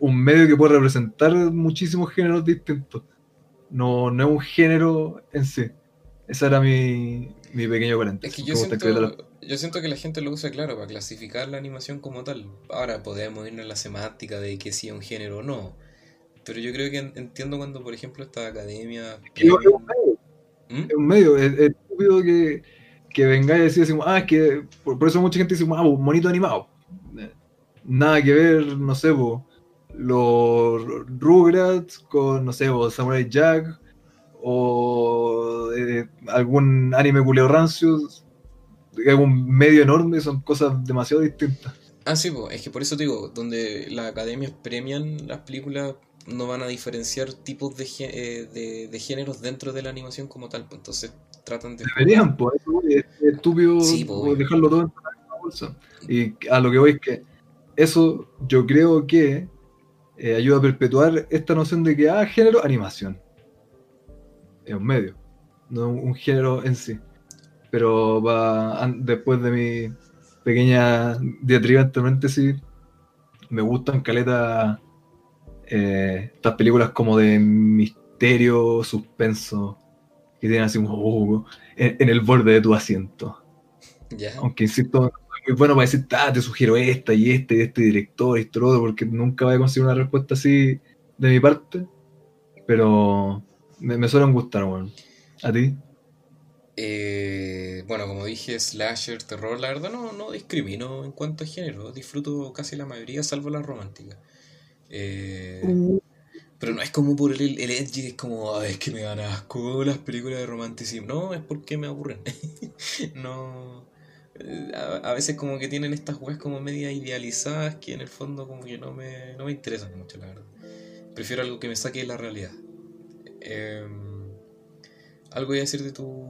un medio que puede representar muchísimos géneros distintos. No, no es un género en sí. Ese era mi, mi pequeño Es paréntesis. que yo escribir la- siento, yo siento que la gente lo usa, claro, para clasificar la animación como tal. Ahora podemos irnos en la semántica de que si es un género o no. Pero yo creo que en- entiendo cuando, por ejemplo, esta academia... que no es un medio. ¿Mm? es un medio, es, es estúpido que, que vengáis a decir así, ah, es que por, por eso mucha gente dice, ah, monito animado. Eh, Nada que ver, no sé, po, los Rugrats con, no sé, po, Samurai Jack o eh, algún anime culeo rancio, algún medio enorme, son cosas demasiado distintas. Ah, sí, pues, es que por eso te digo, donde las academias premian las películas, no van a diferenciar tipos de, eh, de, de géneros dentro de la animación como tal, pues entonces tratan de... Deberían, pues, es, es estúpido Sí, pues, obvio. dejarlo todo en misma bolsa. Y a lo que voy es que eso yo creo que eh, ayuda a perpetuar esta noción de que, ah, género, animación. Es un medio, no un, un género en sí. Pero va, después de mi pequeña diatriba entre paréntesis, me gustan caleta eh, estas películas como de misterio, suspenso, que tienen así como "Oh", en, en el borde de tu asiento. Aunque insisto, muy bueno para decir, ah, te sugiero esta y este y este director y esto otro, porque nunca voy a conseguir una respuesta así de mi parte. Pero me, me suelen gustar, weón. ¿A ti? Eh, bueno, como dije, slasher, terror, la verdad no, no discrimino en cuanto a género, disfruto casi la mayoría, salvo las románticas. Eh, pero no es como por el, el edgy, es como, "Ay, es que me dan asco las películas de romanticismo. No, es porque me aburren. [LAUGHS] no. eh, A, a veces como que tienen estas weas como media idealizadas que en el fondo como que no me, no me interesan mucho, la verdad. Prefiero algo que me saque de la realidad. Em, algo voy a decir de tu,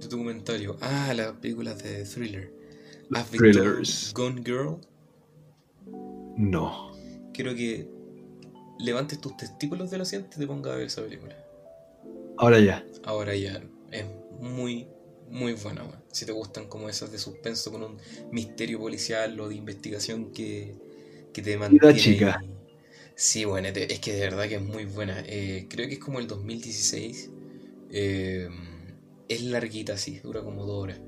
de tu comentario. Ah, las películas de thriller. ¿Has visto Thrillers. Gone Girl? No. Quiero que levantes tus testículos del asiento y te pongas a ver esa película. Ahora ya. Ahora ya es muy, muy buena, weón. Si te gustan como esas de suspenso con un misterio policial o de investigación que, que te mantiene. chica. ahí. Sí, bueno, es que de verdad que es muy buena. Eh, creo que es como el 2016. Eh, es larguita, sí, dura como dos horas.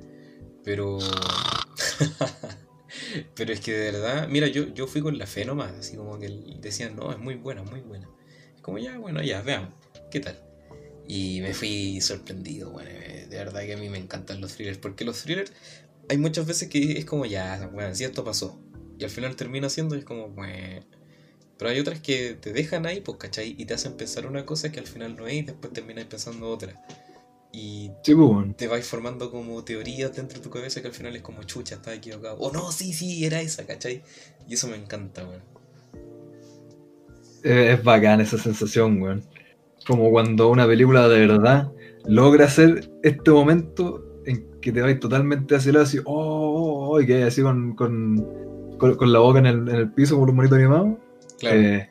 Pero. [LAUGHS] [LAUGHS] [LAUGHS] Pero es que de verdad, mira, yo, yo fui con la fe nomás, así como que decían, no, es muy buena, muy buena. Como ya, bueno, ya, veamos, ¿qué tal? Y me fui sorprendido, bueno, de verdad que a mí me encantan los thrillers, porque los thrillers hay muchas veces que es como ya, bueno, si esto pasó, y al final termina siendo, es como, bueno. Pero hay otras que te dejan ahí, pues, ¿cachai? Y te hacen pensar una cosa que al final no es y después terminas pensando otra. Y pues, te vais formando como teorías dentro de tu cabeza que al final es como chucha, estaba equivocado. O no, sí, sí, era esa, ¿cachai? Y eso me encanta, weón. Es bacán esa sensación, weón. Como cuando una película de verdad logra hacer este momento en que te vais totalmente hacia el lado, así, oh, oh, oh, y que así con, con, con, la boca en el, en el piso como un monito animado. Claro. Eh,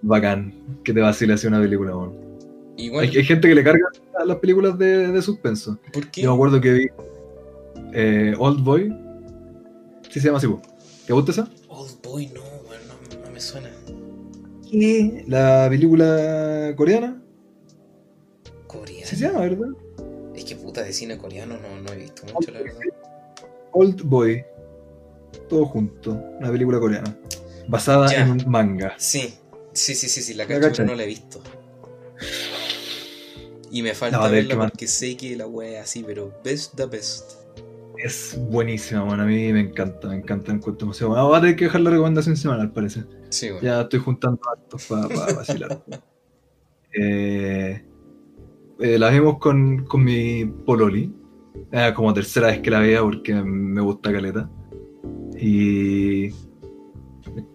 bacán que te vacile así una película, weón. Hay, gente que le carga a las películas de, de suspenso. ¿Por qué? Yo me acuerdo que vi eh, Old Boy. Sí se llama así, ¿te gusta esa? Old Boy, no, no, no me suena. ¿Qué? ¿La película coreana? Coreana. Sí se llama, ¿verdad? Es que puta de cine coreano no, no he visto mucho, la verdad. Old Boy. Todo junto. Una película coreana. Basada en un manga. Sí, sí, sí, sí, sí la cacho, no la he visto. Y me falta verla porque sé que la wea es así, pero best the best. Es buenísima, bueno, a mí me encanta, me encanta en cuanto emoción. Bueno, va a tener que dejar la recomendación semanal, parece. Sí, bueno. Ya estoy juntando actos para [LAUGHS] vacilar. eh, eh, la vimos con, con mi Pololi. Era como tercera vez que la veía porque me gusta Caleta. Y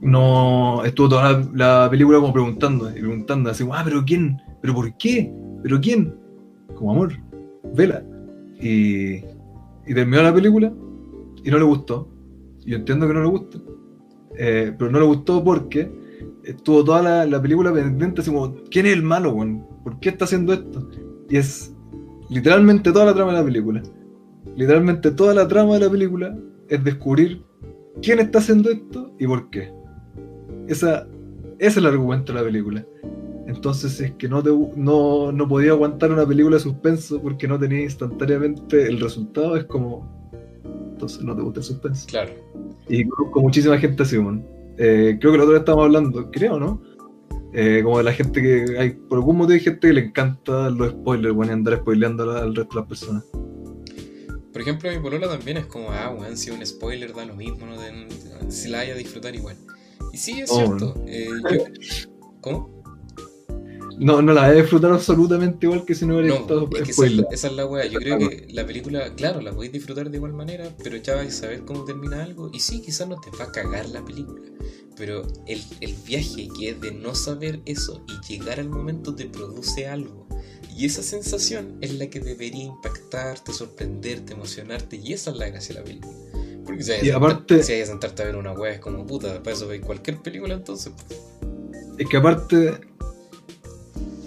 no estuvo toda la, película como preguntando y preguntando así, ah, pero quién, pero por qué, ¿Pero quién? Como amor, vela. Y, y terminó la película y no le gustó. Yo entiendo que no le gusta. Eh, pero no le gustó porque estuvo toda la, película pendiente así como, ¿quién es el malo, ¿Por qué está haciendo esto? Y es literalmente toda la trama de la película. Literalmente toda la trama de la película es descubrir quién está haciendo esto y por qué. Esa, ese es el argumento de la película. Entonces es que no, no, no podía aguantar una película de suspenso porque no tenía instantáneamente el resultado, es como... Entonces no te gusta el suspenso. Claro. Y conozco muchísima gente así, eh, creo que la otra vez estábamos hablando, creo, ¿no? Eh, como de la gente que hay, por algún motivo hay gente que le encanta los spoilers, bueno, y andar spoileando al resto de las personas. Por ejemplo, mi polola también es como, ah, weón, si un spoiler da lo mismo, ¿no? si la haya a disfrutar igual. Y sí, es oh, cierto. Eh, ¿Cómo? No, no la voy a disfrutar absolutamente igual que si no hubiera no, es que esa, es la, esa es la wea. Yo creo que la película, claro, la podéis disfrutar de igual manera, pero ya vais a saber cómo termina algo. Y sí, quizás no te va a cagar la película. Pero el, el viaje que es de no saber eso y llegar al momento te produce algo. Y esa sensación es la que debería impactarte, sorprenderte, emocionarte. Y esa es la gracia de la película. Porque si hay, aparte, si hay a sentarte a ver una wea es como puta, para eso veis cualquier película entonces. Pues. Es que aparte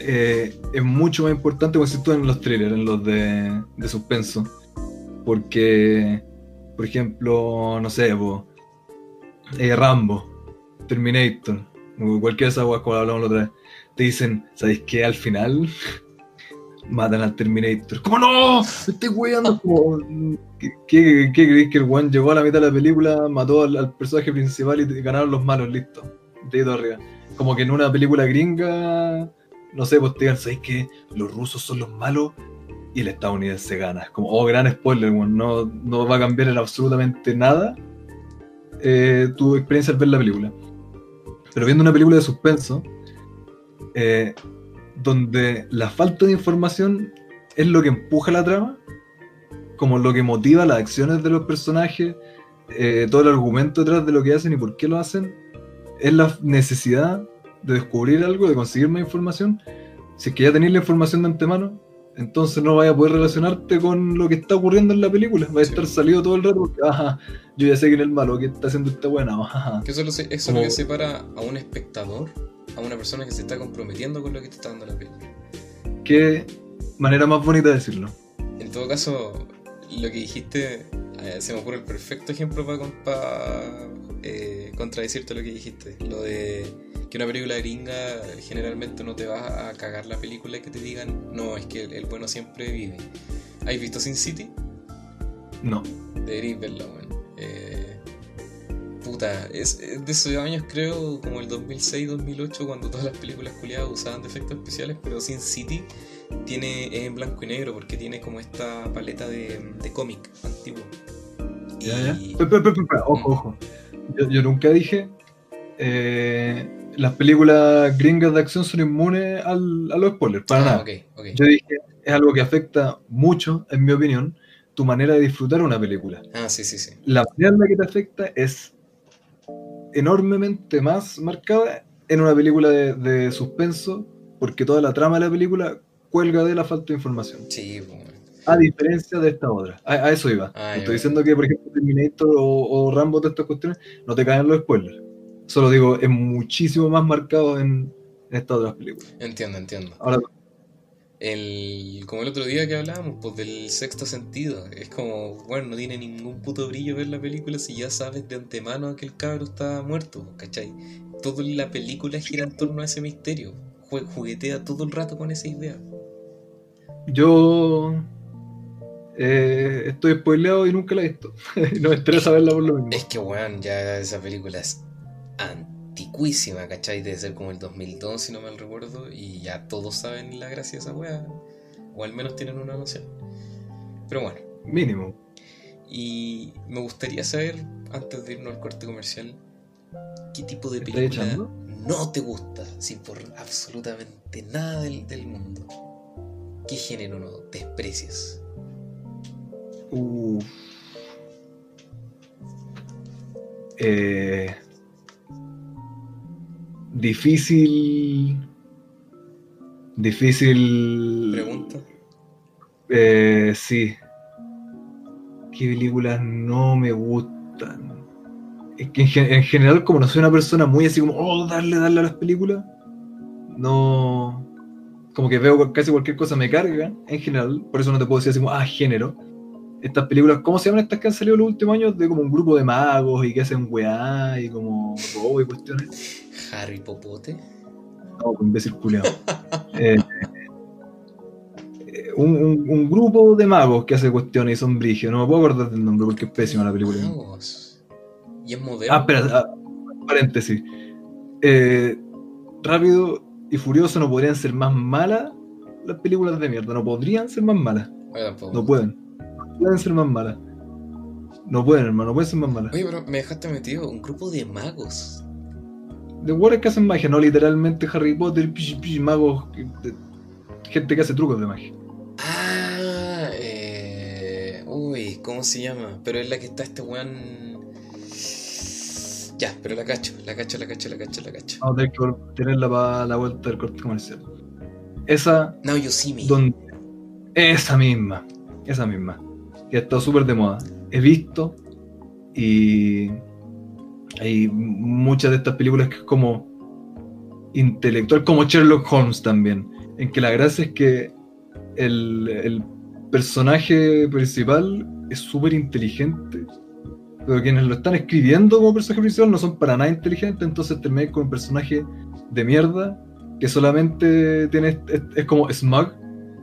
eh, es mucho más importante cuando tú en los trailers, en los de, de suspenso. Porque, por ejemplo, no sé, eh, Rambo, Terminator, cualquiera de esas como hablamos la otra vez, te dicen, ¿sabéis qué? Al final [LAUGHS] matan al Terminator. ¿Cómo no? Me estoy weyando. ¿Qué, qué, creéis que el one llegó a la mitad de la película, mató al, personaje principal y ganaron los malos, listo? De arriba. Como que en una película gringa no sé, pues digan, ¿sabéis que los rusos son los malos y el estadounidense gana? Es como, oh, gran spoiler, no, no va a cambiar en absolutamente nada eh, tu experiencia al ver la película. Pero viendo una película de suspenso, eh, donde la falta de información es lo que empuja la trama, como lo que motiva las acciones de los personajes, eh, todo el argumento detrás de lo que hacen y por qué lo hacen, es la necesidad de descubrir algo, de conseguir más información, si es que ya tenéis la información de antemano, entonces no vaya a poder relacionarte con lo que está ocurriendo en la película. Va a estar salido todo el rato porque, yo ya sé quién es el malo, que está haciendo esta buena. [LAUGHS] eso, lo eso es lo que separa a un espectador, a una persona que se está comprometiendo con lo que te está dando la película. Qué manera más bonita de decirlo. En todo caso, lo que dijiste, eh, se me ocurre el perfecto ejemplo para, para eh, contradecirte lo que dijiste. Lo de que una película gringa generalmente no te va a cagar la película y que te digan, no, es que el, el bueno siempre vive. ¿Has visto Sin City? No. Deberíais verla, weón. Eh, puta, es, es de esos años creo, como el 2006-2008, cuando todas las películas culiadas usaban de efectos especiales, pero Sin City tiene, es en blanco y negro porque tiene como esta paleta de, de cómic antiguo. Ya, ya. Ojo, ojo. Yo, yo nunca dije. eh, las películas gringas de acción son inmunes al, a los spoilers, para Ah, nada. Yo dije, es algo que afecta mucho, en mi opinión, tu manera de disfrutar una película. Ah, sí, sí, sí. La manera en la que te afecta es enormemente más marcada en una película de, de suspenso, porque toda la trama de la película cuelga de la falta de información. Sí, pues, weón. A diferencia de esta otra. A, a eso iba. Ah, No ya, Estoy diciendo que, por ejemplo, Terminator o, o Rambo, de estas cuestiones, no te caen los spoilers. Solo digo, es muchísimo más marcado en, en estas otras películas. Entiendo, entiendo. Ahora, El, como el otro día que hablábamos, pues del sexto sentido. Es como, bueno, no tiene ningún puto brillo ver la película si ya sabes de antemano que el cabro está muerto, ¿cachai? Toda la película gira en torno a ese misterio. Juguetea todo el rato con esa idea. yo eh, estoy spoileado y nunca la he visto. [LAUGHS] No me interesa verla por lo mismo. Es que, weón, ya esa película es anticuísima, ¿cachai? Debe ser como el 2002, si no mal recuerdo, y ya todos saben la gracia de esa weá. O al menos tienen una noción. Pero bueno. Mínimo. Y me gustaría saber, antes de irnos al corte comercial, qué tipo de ¿Estás película no te gusta, sin por absolutamente nada del, del mundo. ¿Qué género no desprecias? Uf. Eh, difícil. Difícil. Pregunta. Eh, sí. ¿Qué películas no me gustan? Es que en, gen- en general, como no soy una persona muy así como, oh, darle, darle a las películas, no. Como que veo casi cualquier cosa me carga, en general, por eso no te puedo decir así como, ah, género. Estas películas, ¿cómo se llaman estas que han salido los últimos años? De como un grupo de magos y que hacen weá y como robo y cuestiones. Harry Popote. No, pues, imbécil culiao. [LAUGHS] Eh, eh, un, un- un grupo de magos que hace cuestiones y son brigios. No me puedo acordar del nombre porque es pésima la película. Magos. Y es moderno. Ah, espera, ah, paréntesis. Eh, Rápido y Furioso no podrían ser más malas las películas de mierda. No podrían ser más malas. No pueden. Pueden ser más malas. No pueden, hermano, no pueden ser más malas. Oye, pero me dejaste metido. Un grupo de magos. De hueones que hacen magia, no literalmente Harry Potter, pish, pish, magos, gente que hace trucos de magia. Ah, eh... Uy, ¿cómo se llama? Pero es la que está este weón. Ya, pero la cacho, la cacho, la cacho, la cacho, la cacho. Vamos a tener que tenerla para la vuelta del corte comercial. Esa, Now You See Me. donde. Esa misma. Esa misma. Que ha estado súper de moda. He visto y. Hay muchas de estas películas que es como. intelectual, como Sherlock Holmes también. En que la gracia es que el, el personaje principal es súper inteligente. Pero quienes lo están escribiendo como personaje principal no son para nada inteligentes, entonces terminé con un personaje de mierda que solamente tiene es, es como smug,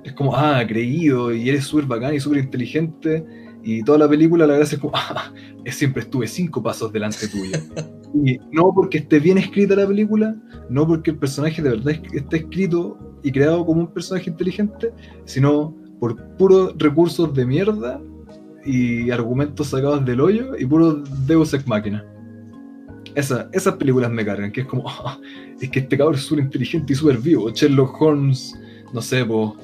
es como ah, creído y eres súper bacán y súper inteligente y toda la película la gracia es como [LAUGHS] ah, siempre estuve cinco pasos delante tuyo. [LAUGHS] y no porque esté bien escrita la película, no porque el personaje de verdad es- esté escrito y creado como un personaje inteligente, sino por puros recursos de mierda y argumentos sacados del hoyo y puro Deus Ex Máquina. Esa, esas películas me cargan, que es como, "Ah, [LAUGHS] es que este cabrón es súper inteligente y súper vivo. Sherlock Holmes, no sé, po,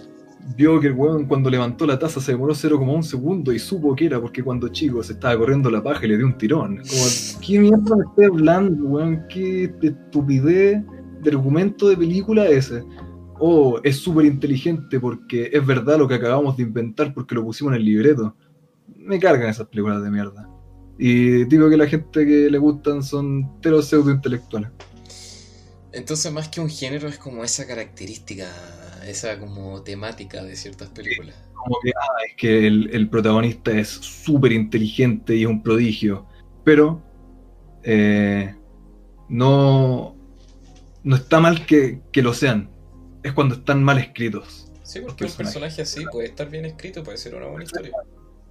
vio que el weón cuando levantó la taza se demoró 0,1 segundo y supo que era porque cuando chico se estaba corriendo la paja y le dio un tirón. Como, ¿qué mierda me estoy hablando, weón? ¿Qué estupidez de argumento de película es ese? Oh, es súper inteligente porque es verdad lo que acabamos de inventar porque lo pusimos en el libreto. Me cargan esas películas de mierda. Y digo que la gente que le gustan son teros pseudo intelectuales. Entonces, más que un género, es como esa característica, esa como temática de ciertas películas. Como que, ah, es que el, el protagonista es súper inteligente y es un prodigio. Pero eh, no, no está mal que, que lo sean. Es cuando están mal escritos. Sí, porque un personaje así puede estar bien escrito, puede ser una buena historia.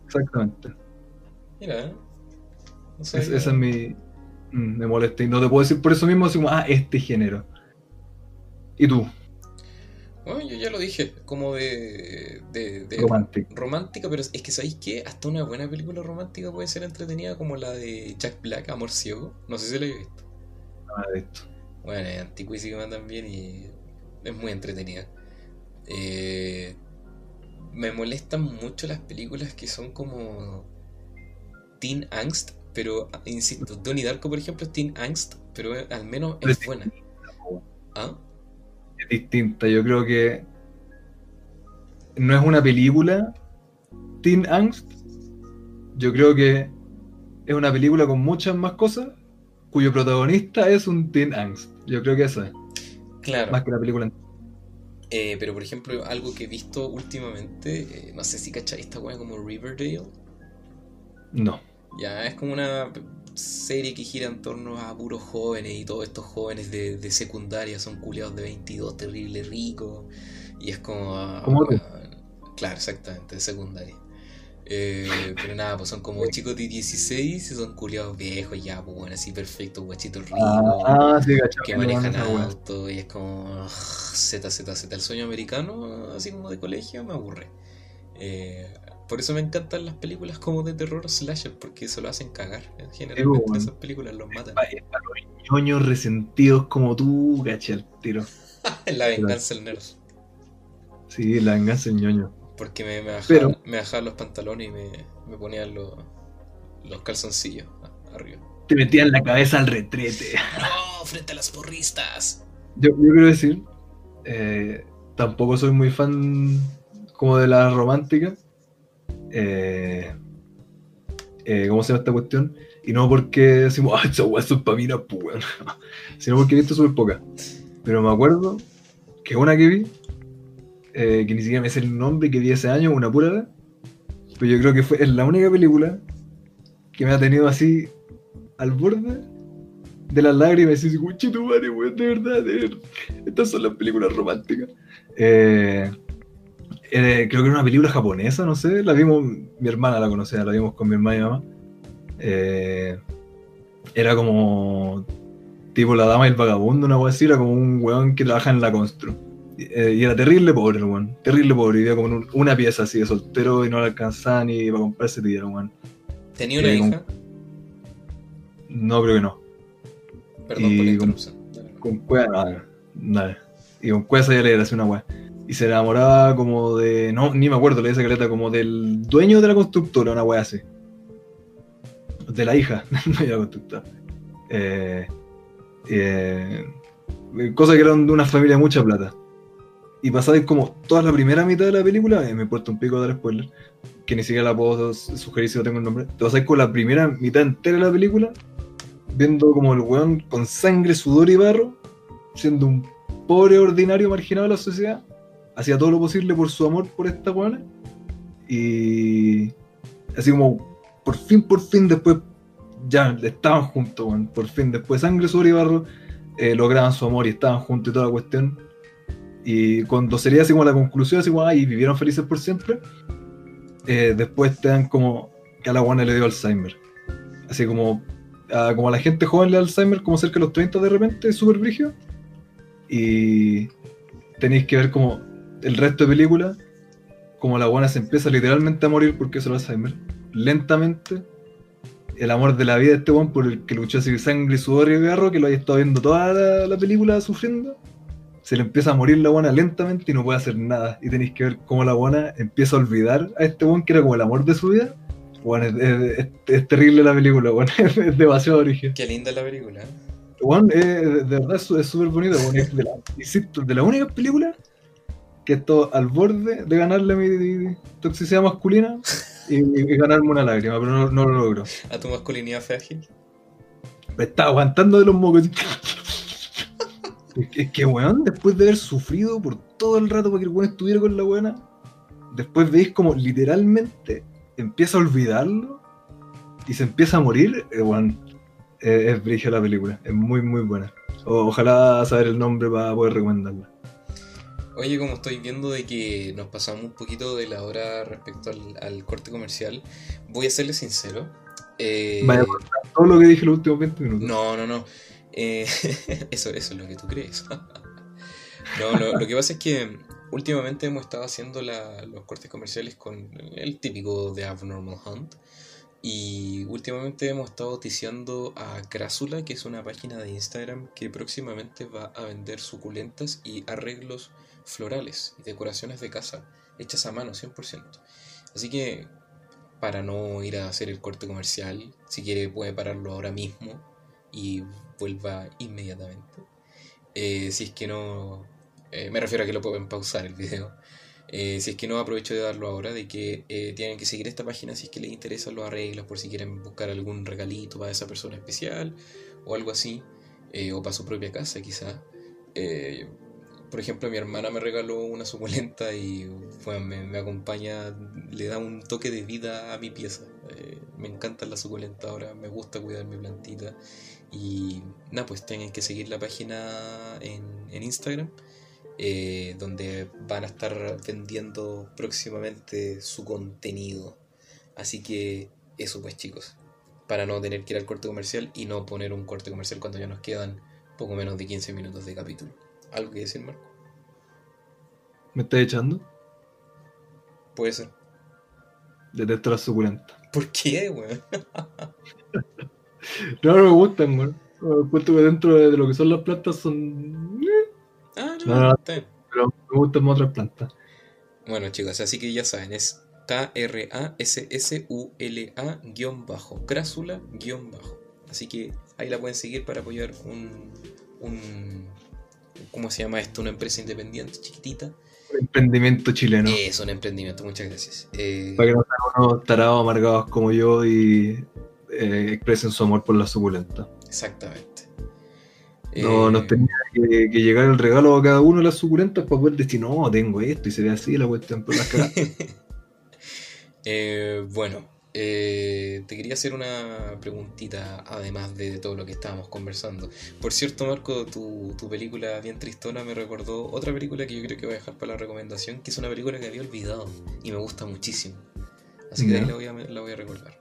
Exactamente. Mira, ¿eh? Es- esa es mi. mm, Me molesta. Y no te puedo decir por eso mismo, así como, ah, este género. ¿Y tú? Bueno, yo ya lo dije, como de. de, romántica, pero es que ¿sabéis qué? Hasta una buena película romántica puede ser entretenida como la de Jack Black, Amor Ciego. No sé si la he visto. Nada de esto. Bueno, es antiquísima también y es muy entretenida. Eh, me molestan mucho las películas que son como Teen Angst, pero insisto, Donnie Darko por ejemplo es Teen Angst, pero al menos es buena. ¿Ah? Distinta. Yo creo que no es una película Teen Angst. Yo creo que es una película con muchas más cosas cuyo protagonista es un Teen Angst. Yo creo que eso es. Claro. Más que la película. Eh, pero por ejemplo, algo que he visto últimamente, eh, no sé si cacháis esta weá como Riverdale. No. Ya, es como una serie que gira en torno a puros jóvenes y todos estos jóvenes de, de secundaria son culiados de 22, terrible ricos. Y es como... ah, ¿Cómo tú? weón, claro, exactamente, de secundaria. Eh, [LAUGHS] pero nada, pues son como chicos de 16 y son culiados viejos ya, pues bueno, así perfectos, guachitos ricos. Ah, ah, sí, que manejan auto y es como Z, Z, Z. El sueño americano, así como de colegio, me aburre. Eh, por eso me encantan las películas como de terror slasher, porque se lo hacen cagar. Generalmente bueno. esas películas los matan. Para los ñoños resentidos como tú, caché el tiro. [LAUGHS] La venganza del nerd. Sí, la venganza del ñoño. Porque me, me, bajaban, Pero- me bajaban los pantalones y me, me ponían los, los calzoncillos arriba. Te metían la cabeza al retrete. [LAUGHS] ¡No! ¡Frente a las porristas! Yo, yo quiero decir, eh, tampoco soy muy fan como de la romántica. Eh, eh, ¿Cómo se llama esta cuestión? Y no porque decimos, ah, esa weá son pa' minas, pues, weón". [LAUGHS] Sino porque he visto súper poca. Pero me acuerdo que una que vi, eh, que ni siquiera me sé el nombre, que vi ese año, una pura vez. Pero yo creo que fue es la única película que me ha tenido así al borde de las lágrimas y así, "Conche tu madre, weón, de verdad, de verdad. Estas son las películas románticas. Eh, eh, creo que era una película japonesa, no sé, la vimos, mi hermana la conocía, la vimos con mi hermana y mamá. Eh, era como tipo la dama y el vagabundo, una wea así, era como un weón que trabaja en la constru. Eh, y era terrible pobre el weón, terrible pobre, vivía como en un- una pieza así de soltero y no le alcanzaba ni para comprarse tía, weón. ¿Tenía una hija? No, creo que no. Perdón y por la con- interrupción. Dale. Con cueva, nada, nada. Y con cueva ya le hacía una weá. Y se enamoraba como de. No, ni me acuerdo, le dice caleta, como del dueño de la constructora, una weá así. De la hija, [LAUGHS] de la constructora. Eh, eh, cosas que eran de una familia de mucha plata. Y pasáis como toda la primera mitad de la película, eh, me importa un pico dar spoiler, que ni siquiera la puedo su- sugerir si no tengo el nombre. Te pasáis con la primera mitad entera de la película, viendo como el weón con sangre, sudor y barro, siendo un pobre ordinario marginado de la sociedad, hacía todo lo posible por su amor por esta weona. Y así como, por fin, por fin, después ya estaban juntos, weón. Por fin, después de sangre, sudor y barro, eh, lograban su amor y estaban juntos y toda la cuestión. Y cuando sería así como la conclusión, así como, ay, vivieron felices por siempre, eh, después te dan como que a la buena le dio Alzheimer. Así como, a, como a la gente joven le da Alzheimer, como cerca de los 30 de repente, súper brígido. Y tenéis que ver como el resto de película, como la buena se empieza literalmente a morir porque es el Alzheimer. Lentamente, el amor de la vida de este one por el que luchó así sangre, sudor y garro, que lo haya estado viendo toda la, la película sufriendo, se le empieza a morir la buena lentamente y no puede hacer nada. Y tenéis que ver cómo la buena empieza a olvidar a este one que era como el amor de su vida. Bueno, es, es- es- es terrible la película, bueno, [LAUGHS] es, demasiado origen. Qué linda la película. Bueno, eh, de verdad es súper bonita, bueno, es de la, de la única película que estoy al borde de ganarle mi toxicidad masculina y, y ganarme una lágrima, pero no, no lo logro. A tu masculinidad frágil. Me estaba aguantando de los mocos. Es que, es que, weón, después de haber sufrido por todo el rato para que el weón estuviera con la buena, después veis como literalmente empieza a olvidarlo y se empieza a morir, eh, weón, eh, es brígida la película, es muy, muy buena. O- ojalá saber el nombre para poder recomendarla. Oye, como estoy viendo de que nos pasamos un poquito de la hora respecto al, al corte comercial, voy a serle sincero. eh, Vaya todo lo que dije los últimos 20 minutos. no, no, no. eh, [LAUGHS] eso, eso es lo que tú crees. [LAUGHS] no, lo, lo que pasa es que últimamente hemos estado haciendo la- los cortes comerciales con el típico de Abnormal Hunt. Y últimamente hemos estado noticiando a Crásula, que es una página de Instagram que próximamente va a vender suculentas y arreglos florales y decoraciones de casa hechas a mano 100%. Así que para no ir a hacer el corte comercial, si quiere puede pararlo ahora mismo y vuelva inmediatamente. Eh, si es que no, eh, me refiero a que lo pueden pausar el video. Eh, si es que no, aprovecho de darlo ahora, de que tienen que seguir esta página si es que les interesan los arreglos, por si quieren buscar algún regalito para esa persona especial o algo así, o para su propia casa quizá. Por ejemplo, mi hermana me regaló una suculenta y me, acompaña, le da un toque de vida a mi pieza. Eh, me encantan las suculentas ahora, me gusta cuidar mi plantita. Y nada, pues tienen que seguir la página en, en Instagram, eh, donde van a estar vendiendo próximamente su contenido. Así que eso pues chicos, para no tener que ir al corte comercial y no poner un corte comercial cuando ya nos quedan poco menos de 15 minutos de capítulo. ¿Algo que decir, Marco? ¿Me estás echando? Puede ser. Detesto las suculentas. ¿Por qué, weón? [LAUGHS] No, no me gustan, weón. Encuentro que dentro de lo que son las plantas son. eh, Ah, no, No, no. está bien. Pero me gustan más otras plantas. Bueno, chicos, así que ya saben, es K-R-A-S-S-U-L-A guion bajo, crásula guion bajo. Así que ahí la pueden seguir para apoyar un, un ¿cómo se llama esto? Una empresa independiente chiquitita. Emprendimiento chileno. Es un emprendimiento, muchas gracias. Eh, Para que no sean unos tarados amargados como yo y eh, expresen su amor por la suculenta. exactamente. No, Eh, nos tenía que, que llegar el regalo a cada uno de las suculentas para poder decir, no, tengo esto y se ve así la cuestión por las caras. [LAUGHS] Eh, bueno, eh, te quería hacer una preguntita, además de todo lo que estábamos conversando. Por cierto, Marco, tu, tu película bien tristona me recordó otra película que yo creo que voy a dejar para la recomendación, que es una película que había olvidado y me gusta muchísimo. Así que Ya. ahí la voy a, la voy a recordar.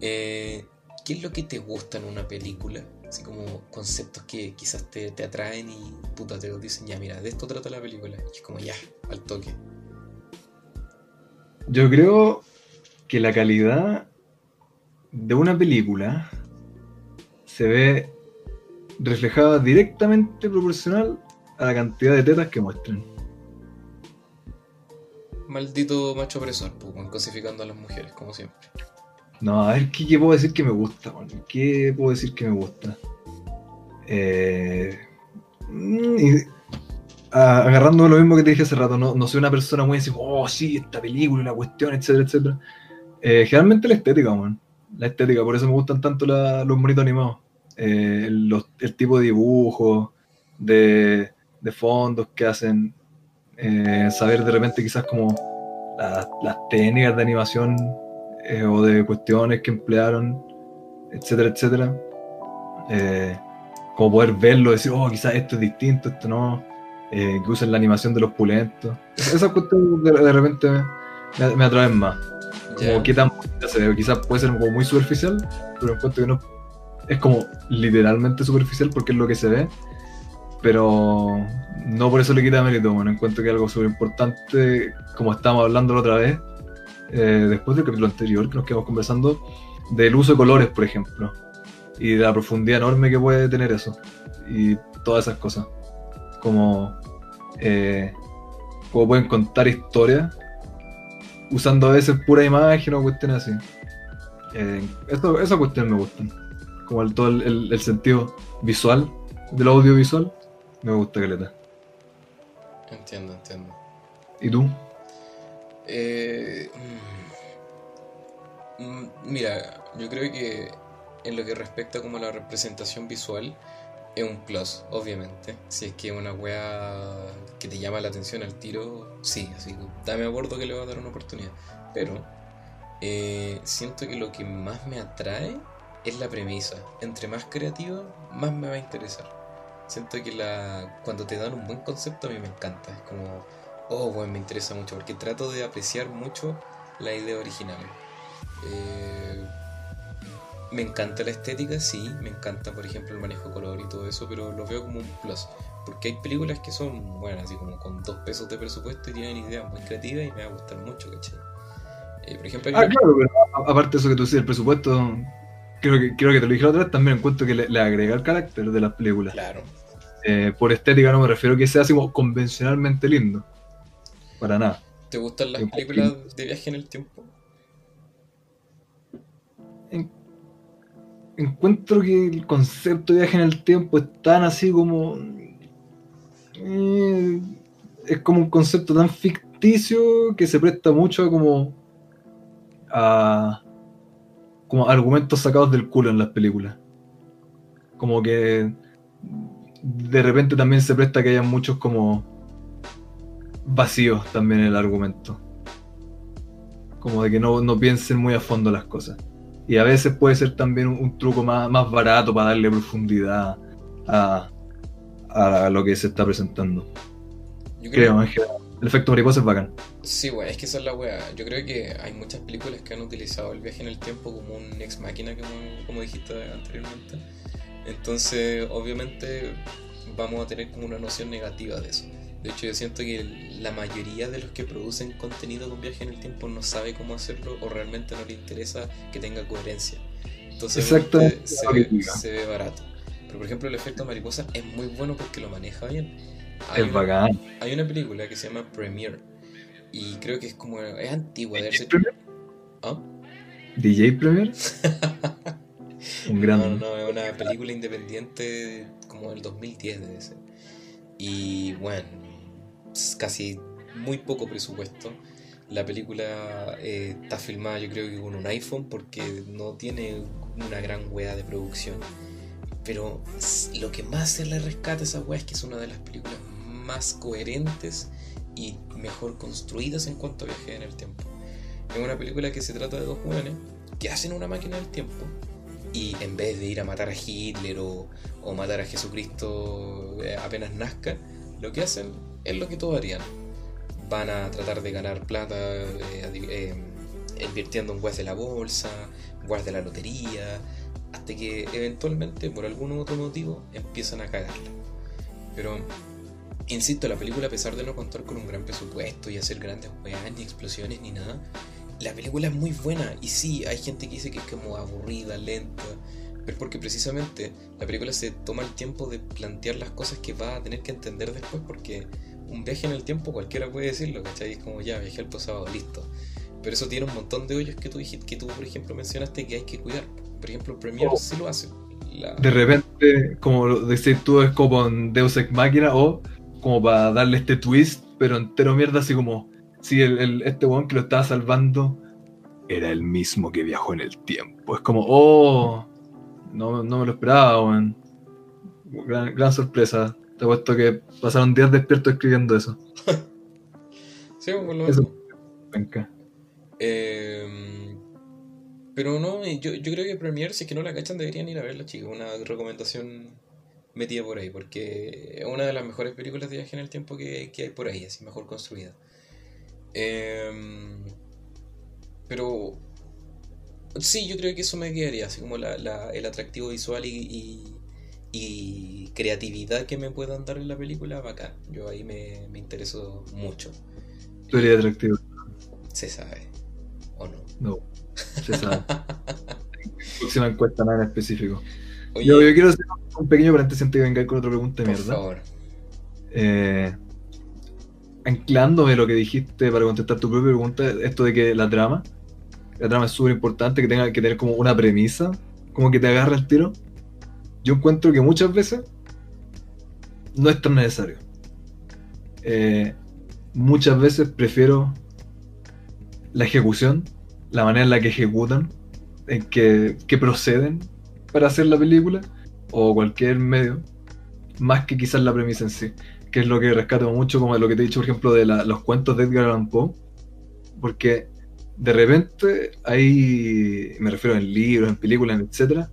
Eh, ¿Qué es lo que te gusta en una película? Así como conceptos que quizás te, te atraen y puta te dicen, ya mira, de esto trata la película. Y es como ya, al toque. Yo creo que la calidad de una película se ve reflejada directamente proporcional a la cantidad de tetas que muestran. Maldito macho opresor, pues, cosificando a las mujeres, como siempre. No, a ver, ¿qué, qué puedo decir que me gusta? weón? ¿Qué puedo decir que me gusta? Eh, y- a- agarrando lo mismo que te dije hace rato, no, no soy una persona muy así, oh, sí, esta película la cuestión, etcétera, etcétera. Eh, generalmente la estética, man. La estética, por eso me gustan tanto los monitos animados. Eh, el tipo de dibujo, de, fondos que hacen, eh, saber de repente quizás como las, técnicas de animación o de cuestiones que emplearon, etcétera, etcétera. Como poder verlo, decir, oh, quizás esto es distinto, esto no. Que usen la animación de los pulentos. Esas cuestiones de, de repente me, me atraen más. Como qué tan bonita se ve. Quizás puede ser como muy superficial, pero encuentro que no. Es como literalmente superficial porque es lo que se ve. Pero no por eso le quita mérito. Bueno, encuentro que algo súper importante, como estábamos hablando la otra vez, eh, después del capítulo anterior que nos quedamos conversando, del uso de colores, por ejemplo, y de la profundidad enorme que puede tener eso, y todas esas cosas. Como, eh, como pueden contar historias usando a veces pura imagen o cuestiones así. Eh, eso, esas cuestiones me gustan. Como el, todo el, el- el sentido visual del audiovisual, me gusta caleta. Entiendo, entiendo. ¿Y tú? Eh, mm, mm, mira, yo creo que en lo que respecta como a la representación visual es un plus, obviamente. Si es que es una wea que te llama la atención al tiro, sí, así que dame a bordo que le va a dar una oportunidad. Pero eh, siento que lo que más me atrae es la premisa. Entre más creativa, más me va a interesar. siento que la cuando te dan un buen concepto a mí me encanta. Es como, oh, bueno, me interesa mucho porque trato de apreciar mucho la idea original. Eh, me encanta la estética, sí, me encanta, por ejemplo, el manejo de color y todo eso, pero lo veo como un plus. Porque hay películas que son, bueno, así como con dos pesos de presupuesto y tienen ideas muy creativas y me va a gustar mucho, ¿cachai? Eh, por ejemplo, ah, claro, pero aparte de eso que tú dices, el presupuesto, creo que, creo que te lo dije otra vez, también encuentro que le, agrega el carácter de las películas. Claro. Eh, por estética no me refiero a que sea así como convencionalmente lindo. Para nada. ¿Te gustan las películas de viaje en el tiempo? Encuentro que el concepto de viaje en el tiempo es tan así como. Eh, es como un concepto tan ficticio que se presta mucho como a como argumentos sacados del culo en las películas. Como que de repente también se presta que haya muchos como vacíos también en el argumento. Como de que no, no piensen muy a fondo las cosas. Y a veces puede ser también un, truco más, más, barato para darle profundidad a, a, lo que se está presentando. Yo creo, que el efecto mariposa es bacán. Sí, wey, es que esa es la wea. Yo creo que hay muchas películas que han utilizado el viaje en el tiempo como un ex máquina, como, como dijiste anteriormente. Entonces, obviamente, vamos a tener como una noción negativa de eso. De hecho, yo siento que la mayoría de los que producen contenido con viaje en el tiempo no sabe cómo hacerlo o realmente no le interesa que tenga coherencia. Entonces, se, ve, se ve barato. Pero, por ejemplo, el efecto mariposa es muy bueno porque lo maneja bien. Hay es una, bacán. Hay una película que se llama Premiere y creo que es como. Es antigua. de DJ ¿Ah? ¿DJ Premiere? [LAUGHS] Un gran. No, no, es una [LAUGHS] película independiente como del 2010 debe ser. Y bueno, casi muy poco presupuesto. La película eh, está filmada yo creo que con un iPhone porque no tiene una gran wea de producción. Pero lo que más se le rescata a esa wea es que es una de las películas más coherentes y mejor construidas en cuanto a viaje en el tiempo. Es una película que se trata de dos jóvenes que hacen una máquina del tiempo y en vez de ir a matar a Hitler o, o matar a Jesucristo eh, apenas nazca, lo que hacen es lo que todos harían. Van a tratar de ganar plata eh, eh, invirtiendo en webs de la bolsa, webs de la lotería, hasta que eventualmente, por algún otro motivo, empiezan a cagarla. Pero, insisto, la película, a pesar de no contar con un gran presupuesto y hacer grandes weas, ni explosiones, ni nada, la película es muy buena. Y sí, hay gente que dice que es como aburrida, lenta, pero porque precisamente la película se toma el tiempo de plantear las cosas que va a tener que entender después, porque un viaje en el tiempo cualquiera puede decirlo, ¿cachai? Es como ya, viaje al pasado, listo. Pero eso tiene un montón de hoyos que tú dijiste, que tú, por ejemplo, mencionaste que hay que cuidar. Por ejemplo, Premiere oh. sí lo hace. De repente, como decís tú, es como en Deus Ex Máquina o como para darle este twist, pero entero mierda, así como si el, este weón que lo estaba salvando era el mismo que viajó en el tiempo. Es como, oh, no, no me lo esperaba, weón. Gran, gran sorpresa. Te puesto que pasaron días despiertos escribiendo eso. [LAUGHS] sí, por lo eso. Eh, pero no, yo, yo creo que Premiere, si es que no la cachan, deberían ir a verla, chicos. Una recomendación metida por ahí, porque es una de las mejores películas de viaje en el tiempo que, que hay por ahí, así mejor construida. Eh, pero sí, yo creo que eso me quedaría, así como la, la, el atractivo visual y, y creatividad que me puedan dar en la película, bacán. Yo ahí me, me intereso mucho. ¿Tú eres atractivo? Se sabe. ¿O no? No, se sabe. [LAUGHS] Próxima encuesta, nada en específico. yo, yo, quiero hacer un pequeño paréntesis antes de venga con otra pregunta de mierda. Por favor. Eh, anclándome lo que dijiste para contestar tu propia pregunta, esto de que la trama, la trama es súper importante, que tenga que tener como una premisa, como que te agarra el tiro yo encuentro que muchas veces no es tan necesario. Eh, muchas veces prefiero la ejecución, la manera en la que ejecutan, en que, proceden para hacer la película o cualquier medio, más que quizás la premisa en sí, que es lo que rescato mucho, como lo que te he dicho, por ejemplo, de los cuentos de Edgar Allan Poe, porque de repente hay, me refiero en libros, en películas, etcétera,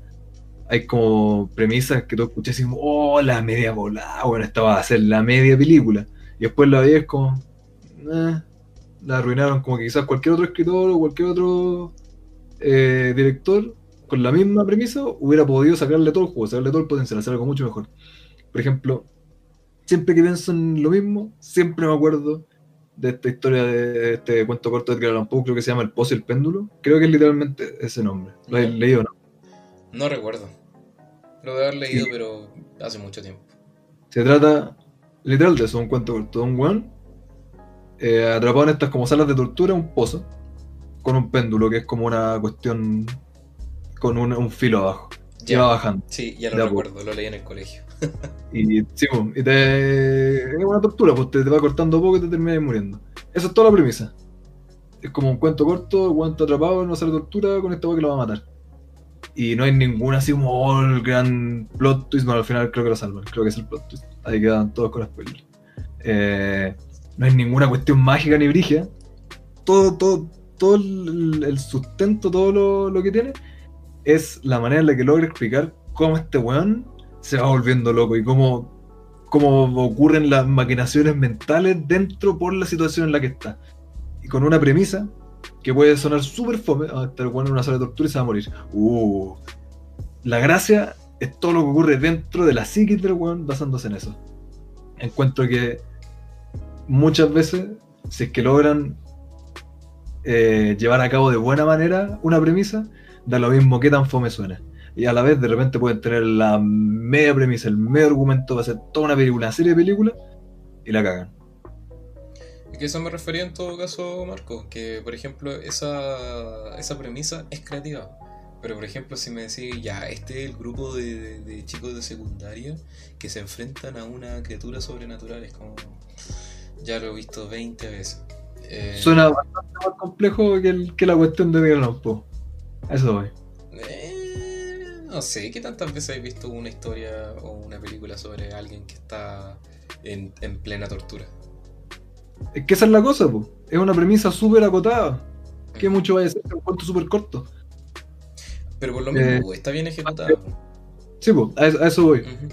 hay como premisas que tú escuchas y oh, la media volada, bueno, esta va a ser la media película. Y después la ves como, eh, la arruinaron como que quizás cualquier otro escritor o cualquier otro eh, director con la misma premisa hubiera podido sacarle todo el juego, sacarle todo el potencial, hacer algo mucho mejor. Por ejemplo, siempre que pienso en lo mismo, siempre me acuerdo de esta historia de este cuento corto de Edgar Allan Poe, creo que se llama El Pozo y el Péndulo. Creo que es literalmente ese nombre. ¿Lo has leído o no? No recuerdo. Lo de haber leído, pero hace mucho tiempo. Se trata literal de eso, un cuento corto un weón eh, atrapado en estas como salas de tortura, un pozo, con un péndulo, que es como una cuestión con un, un filo abajo. Ya. va bajando. Sí, ya lo Ya, recuerdo, lo leí en el colegio. [LAUGHS] Y, sí, y te, es una tortura, pues te, te va cortando poco y te terminas muriendo. Esa es toda la premisa. Es como un cuento corto, el cuento atrapado en una sala de tortura con esta weá que lo va a matar. Y no hay ninguna así como oh, el gran plot twist, no, al final creo que lo salvan, creo que es el plot twist. Ahí quedan todos con spoilers. Eh, no hay ninguna cuestión mágica ni brigia. Todo, todo, todo el, el sustento, todo lo, lo que tiene, es la manera en la que logra explicar cómo este weón se va volviendo loco y cómo, cómo ocurren las maquinaciones mentales dentro por la situación en la que está. Y con una premisa que puede sonar súper fome, ah, este weón en una sala de tortura y se va a morir. Uh, la gracia es todo lo que ocurre dentro de la psiquis del weón basándose en eso. Encuentro que muchas veces, si es que logran eh, llevar a cabo de buena manera una premisa, da lo mismo que tan fome suena. Y a la vez de repente pueden tener la media premisa, el medio argumento, va a ser toda una película, una serie de películas, y la cagan. Que eso me refería en todo caso, Marco, que por ejemplo esa, esa premisa es creativa. Pero por ejemplo, si me decís, ya, este es el grupo de, de- de chicos de secundaria que se enfrentan a una criatura sobrenatural, es como... Ya lo he visto 20 veces. Eh, Suena bastante más complejo que, el- que la cuestión de. A Eso voy. eh, no sé, ¿qué tantas veces has visto una historia o una película sobre alguien que está en, en plena tortura? Es que esa es la cosa, po. es una premisa súper acotada. Que mucho vaya a ser un cuento súper corto. Pero por lo mismo, Eh, está bien ejecutado. Sí, po, a, eso, a eso voy. Ujú,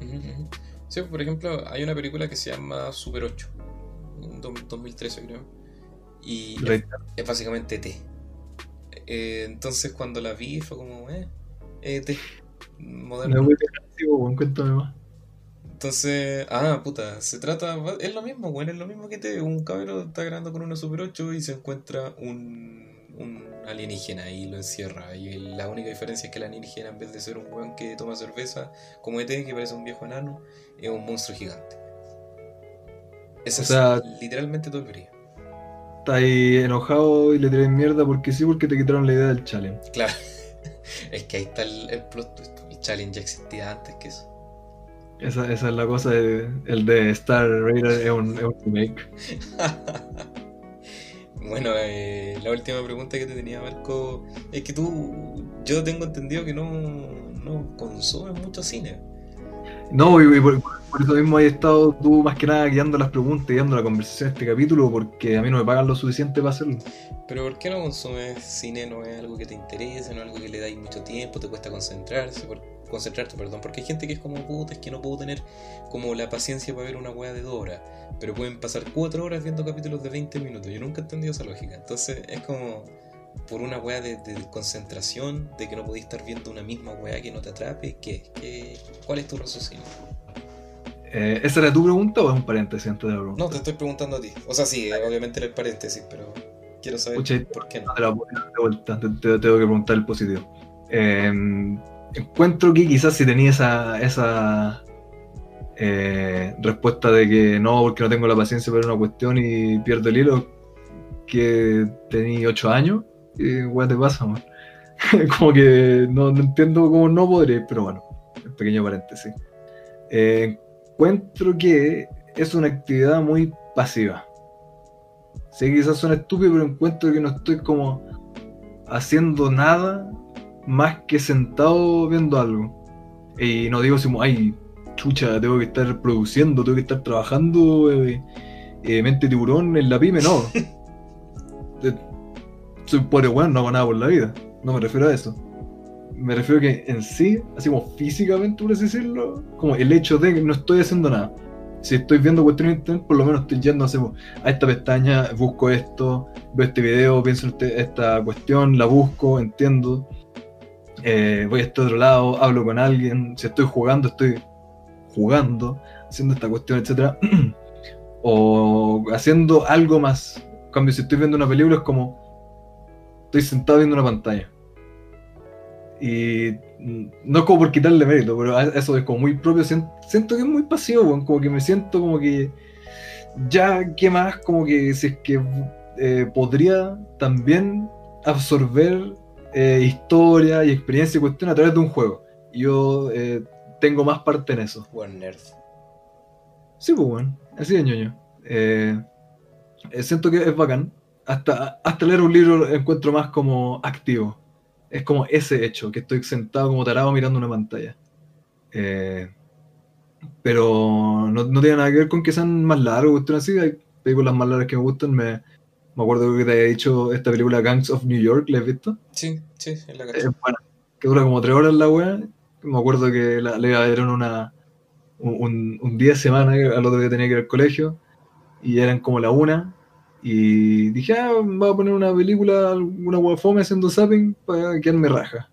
ujú. Sí, por ejemplo, hay una película que se llama Super 8, en do- 2013 creo, y es, básicamente T. Eh, entonces cuando la vi fue como, eh, eh, T, Me moderno. voy a dejar po, cuéntame más. Entonces, ah, puta, se trata, es lo mismo, bueno, es lo mismo que T, un cabrón está grabando con una Super 8 y se encuentra un, un alienígena y lo encierra. Y la única diferencia es que el alienígena, en vez de ser un weón que toma cerveza como ET, que parece un viejo enano, es un monstruo gigante. Ese O sea- es literalmente todo el. Estás ahí enojado y le tiras mierda porque sí, porque te quitaron la idea del challenge. Claro, [LAUGHS] es que ahí está el, el plot twist. El challenge ya existía antes que eso. Esa, esa es la cosa, de- el de Star Raider es un, es un remake. [LAUGHS] Bueno, eh, la última pregunta que te tenía, Marco, es que tú, yo tengo entendido que no, no consumes mucho cine. No, y, y por, por eso mismo has estado tú más que nada guiando las preguntas, guiando la conversación de este capítulo, porque a mí no me pagan lo suficiente para hacerlo. Pero ¿por qué no consumes cine? ¿No es algo que te interese? ¿No es algo que le dais mucho tiempo? ¿Te cuesta concentrarse? Por, concentrarte, perdón. Porque hay gente que es como, puta, es que no puedo tener como la paciencia para ver una weá de dos horas. Pero pueden pasar cuatro horas viendo capítulos de 20 minutos. Yo nunca he entendido esa lógica. Entonces es como por una weá de, de concentración, de que no podéis estar viendo una misma weá que no te atrape. ¿Qué? ¿Qué? ¿Cuál es tu raciocinio? Eh, ¿Esa era tu pregunta o es un paréntesis antes de la pregunta? No, te estoy preguntando a ti. O sea, sí, obviamente era el paréntesis, pero quiero saber Pucha, por qué no. te la voy a dar de vuelta, te, te- te tengo que preguntar el positivo. Eh, encuentro que quizás si tenía esa, esa eh, respuesta de que no, porque no tengo la paciencia para una cuestión y pierdo el hilo, que tenía 8 años, weá te pasa, man? Como que no, entiendo cómo no podré, pero bueno, pequeño paréntesis. Eh, encuentro que es una actividad muy pasiva. Sé que quizás suena estúpido, pero encuentro que no estoy como haciendo nada más que sentado viendo algo. Y no digo así como, ay, chucha, tengo que estar produciendo, tengo que estar trabajando, eh, eh, mente tiburón en la pyme, no. [LAUGHS] Eh, Soy pobre weón, no hago nada por la vida. No me refiero a eso. me refiero que en sí, así como físicamente, por así decirlo, como el hecho de que no estoy haciendo nada. Si estoy viendo cuestiones en internet, por lo menos estoy yendo a esta pestaña, busco esto, veo este video, pienso en este, esta cuestión, la busco, entiendo. Eh, voy a este otro lado, hablo con alguien. Si estoy jugando, estoy jugando, haciendo esta cuestión, etc. [CLEARS THROAT] o haciendo algo más. En cambio, si estoy viendo una película, es como estoy sentado viendo una pantalla. Y no es como por quitarle mérito, pero eso es como muy propio. Siento que es muy pasivo, como que me siento como que ya, ¿qué más? Como que si es que eh, podría también absorber eh, historia y experiencia y cuestión a través de un juego. Yo eh, tengo más parte en eso. Buen nerd. Sí, pues bueno, así de ñoño. siento que es bacán. Hasta, hasta leer un libro encuentro más como activo es como ese hecho, que estoy sentado como tarado mirando una pantalla. Eh, pero no, tiene nada que ver con que sean más largos, así. Hay películas más largas que me gustan. Me, me acuerdo que te había dicho esta película Gangs of New York, ¿la has visto? Sí, sí, es la es buena. Que dura como tres horas la wea. Me acuerdo que la, le dieron una, un, un, día de semana, al otro día tenía que ir al colegio, y eran como la una, y dije, ah, voy a poner una película, una guafome haciendo zapping para quedarme raja.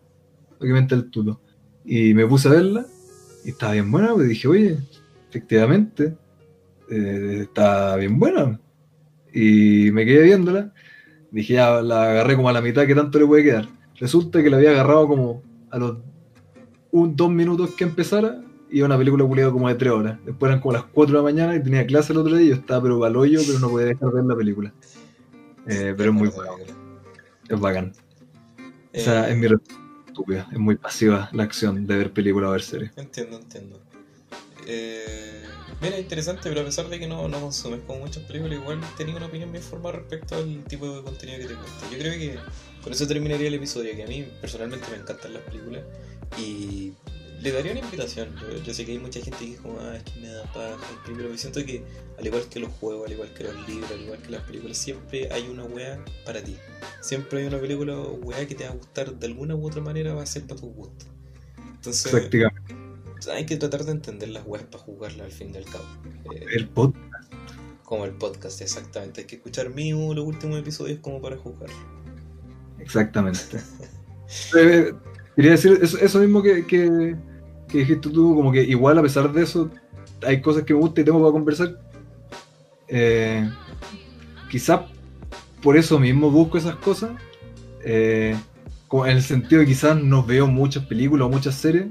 Obviamente el tuto. Y me puse a verla y estaba bien buena, pues dije, oye, efectivamente, eh, está bien buena. Y me quedé viéndola. Dije, ya la agarré como a la mitad, que tanto le puede quedar? Resulta que la había agarrado como a los un, dos minutos que empezara y una película culiada como de tres horas. Después eran como las 4 de la mañana y tenía clase el otro día y yo estaba pero hoyo, pero no podía dejar de ver la película. Eh, pero es muy bueno. Es bacán. O sea, es mi estúpida, es muy pasiva la acción de ver película o ver series. Entiendo, entiendo. Eh, mira, interesante, pero a pesar de que no, no consumes como muchas películas, igual tenía una opinión bien formada respecto al tipo de contenido que te gusta. Yo creo que con eso terminaría el episodio, que a mí personalmente me encantan las películas y le daría una invitación. Yo, sé que hay mucha gente que dice como, ah, es que me da paja pero siento que al igual que los juegos, al igual que los libros, al igual que las películas, siempre hay una wea para ti. Siempre hay una película o wea que te va a gustar de alguna u otra manera, va a ser para tu gusto. Entonces, hay que tratar de entender las weas para jugarlas al fin y al cabo. Eh, el podcast. Como el podcast, exactamente. Hay que escuchar mío los últimos episodios como para jugar. Exactamente. [LAUGHS] Eh, quería decir eso, mismo que que dijiste tú, como que igual a pesar de eso, hay cosas que me gustan y tengo para conversar. Eh, quizás por eso mismo busco esas cosas. Eh, en el sentido de quizás no veo muchas películas o muchas series.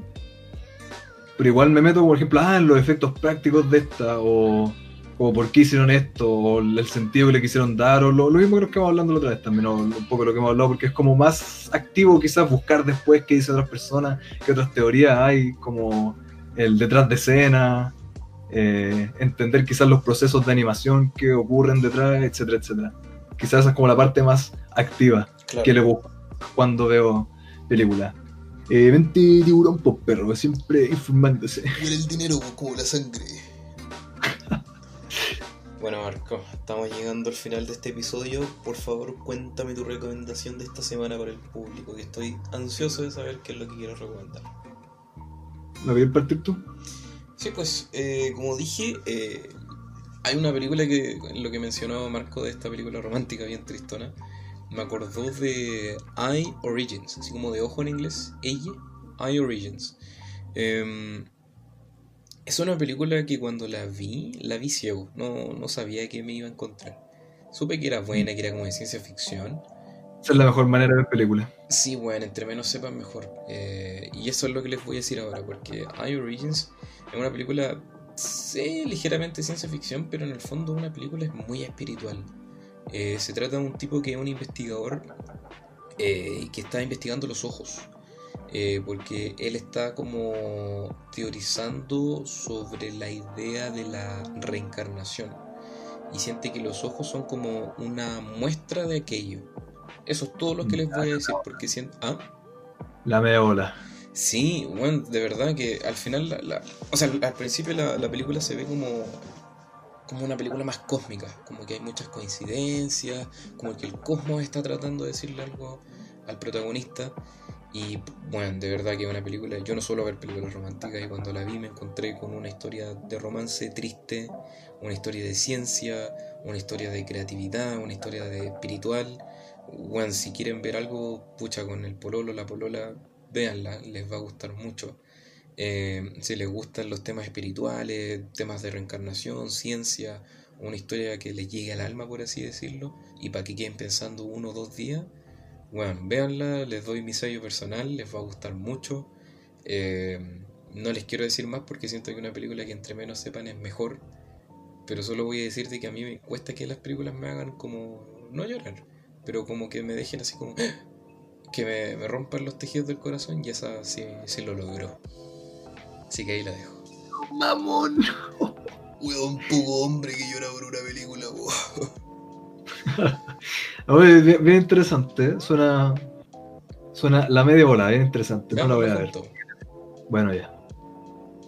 Pero igual me meto, por ejemplo, ah, en los efectos prácticos de esta, o como por qué hicieron esto, o el sentido que le quisieron dar, o lo, mismo que nos quedamos hablando la otra vez también, o un poco lo que hemos hablado, porque es como más activo quizás buscar después qué dicen otras personas, qué otras teorías hay, como el detrás de escena, eh, entender quizás los procesos de animación que ocurren detrás, etcétera, etcétera. Quizás esa es como la parte más activa que le busco cuando veo películas. Eh, vente tiburón, pop perro, siempre informándose. Y el dinero como la sangre. [LAUGHS] Bueno, Marco, estamos llegando al final de este episodio. Por favor, cuéntame tu recomendación de esta semana para el público, que estoy ansioso de saber qué es lo que quiero recomendar. ¿Me voy a partir tú? Sí, pues, eh, como dije, eh, hay una película que, lo que mencionaba Marco de esta película romántica bien tristona, me acordó de I Origins, así como de ojo en inglés, ella, I Origins. Eh, es una película que cuando la vi, la vi ciego, no, no sabía que me iba a encontrar. Supe que era buena, que era como de ciencia ficción. Esa es la mejor manera de ver película. Sí, bueno, entre menos sepan mejor. Eh, y eso es lo que les voy a decir ahora, porque I Origins es una película, sé, ligeramente ciencia ficción, pero en el fondo una película es muy espiritual. Eh, se trata de un tipo que es un investigador eh, que está investigando los ojos. Eh, porque él está como teorizando sobre la idea de la reencarnación y siente que los ojos son como una muestra de aquello. Eso es todo lo que les voy a decir, porque siento... ¿Ah? La meola. Sí, bueno, de verdad que al final, la, o sea, al principio la, la, película se ve como, como una película más cósmica, como que hay muchas coincidencias, como que el cosmos está tratando de decirle algo al protagonista Y bueno, de verdad que es una película, yo no suelo ver películas románticas y cuando la vi me encontré con una historia de romance triste, una historia de ciencia, una historia de creatividad, una historia de espiritual. Bueno, si quieren ver algo, pucha, con el pololo, la polola, véanla, les va a gustar mucho. Eh, si les gustan los temas espirituales, temas de reencarnación, ciencia, una historia que les llegue al alma, por así decirlo, y para que queden pensando uno o dos días, bueno, véanla, les doy mi sello personal, les va a gustar mucho. Eh, no les quiero decir más porque siento que una película que entre menos sepan es mejor. Pero solo voy a decirte que a mí me cuesta que las películas me hagan como. no llorar, pero como que me dejen así como. que me, rompan los tejidos del corazón y esa sí, sí lo logró. Así que ahí la dejo. Mamón. un poco hombre que llora por una película, [LAUGHS] bien, bien, interesante, suena. Suena la media bola, bien interesante. No la voy a ver. Bueno, ya.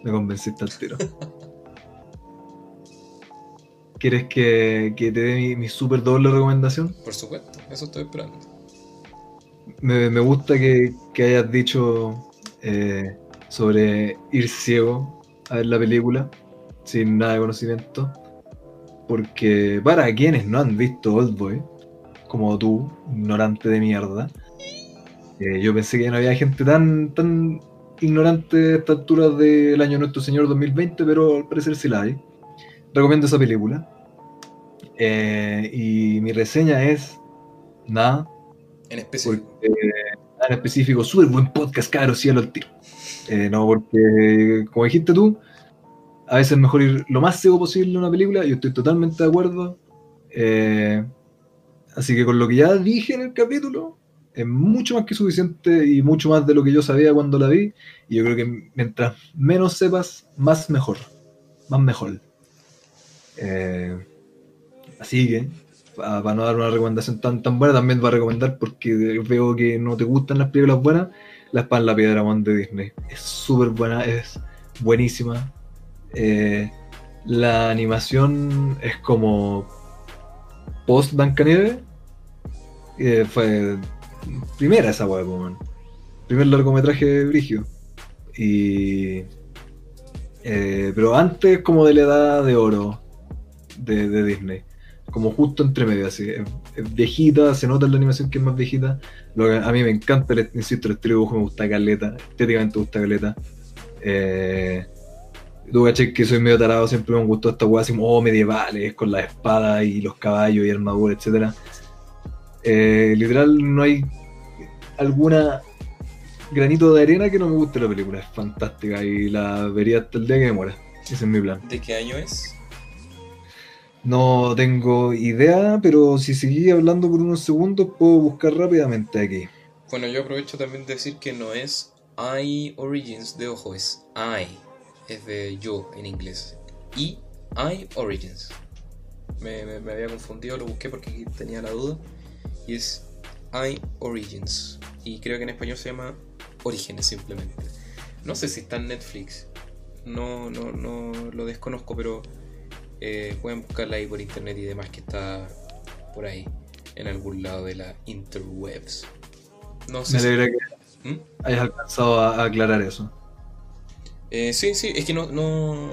Me convenciste al tiro. [LAUGHS] ¿Quieres que, te dé mi, super doble recomendación? Por supuesto, eso estoy esperando. Me, gusta que, hayas dicho eh, sobre ir ciego a ver la película sin nada de conocimiento. Porque para quienes no han visto Old Boy, como tú, ignorante de mierda, eh, yo pensé que no había gente tan, tan ignorante a esta altura del año Nuestro Señor 2020, pero al parecer sí la hay. Recomiendo esa película. Eh, y mi reseña es nada. En específico. nada en específico, súper buen podcast, caro, cielo al tiro. Eh, no, porque, como dijiste tú, a veces es mejor ir lo más ciego posible a una película, yo estoy totalmente de acuerdo. Eh, así que con lo que ya dije en el capítulo, es mucho más que suficiente y mucho más de lo que yo sabía cuando la vi. Y yo creo que mientras menos sepas, más mejor. Más mejor. Eh, así que, para no dar una recomendación tan, tan buena, también va a recomendar porque veo que no te gustan las películas buenas. La espada la piedra de Disney. Es súper buena, es buenísima. Eh, la animación es como post Blancanieves. Eh, fue primera esa weá, Primer largometraje brigio. Y. Eh, pero antes como de la edad de oro de, Disney. Como justo entre medio, así. Viejita, se nota en la animación que es más viejita. Lo que a mí me encanta, el, insisto, el estilo dibujo me gusta caleta. Estéticamente me gusta caleta. Eh, Tú caché que soy medio tarado, siempre me gustó esta weá así como oh, medievales, con la espada y los caballos y armadura, etc. Eh, literal, no hay alguna granito de arena que no me guste la película. Es fantástica y la vería hasta el día que me muera. Ese es mi plan. ¿De qué año es? No tengo idea, pero si seguí hablando por unos segundos puedo buscar rápidamente aquí. Bueno, yo aprovecho también de decir que no es I Origins de ojo, es I es de yo en inglés. Y I Origins. Me, había confundido, lo busqué porque tenía la duda. Y es I Origins. Y creo que en español se llama Orígenes simplemente. No sé si está en Netflix. No, no, no lo desconozco, pero eh, pueden buscarla ahí por internet y demás que está por ahí, en algún lado de la interwebs. No sé. Me alegra que ¿Mm? hayas alcanzado a aclarar eso. Eh, sí, sí, es que no, no.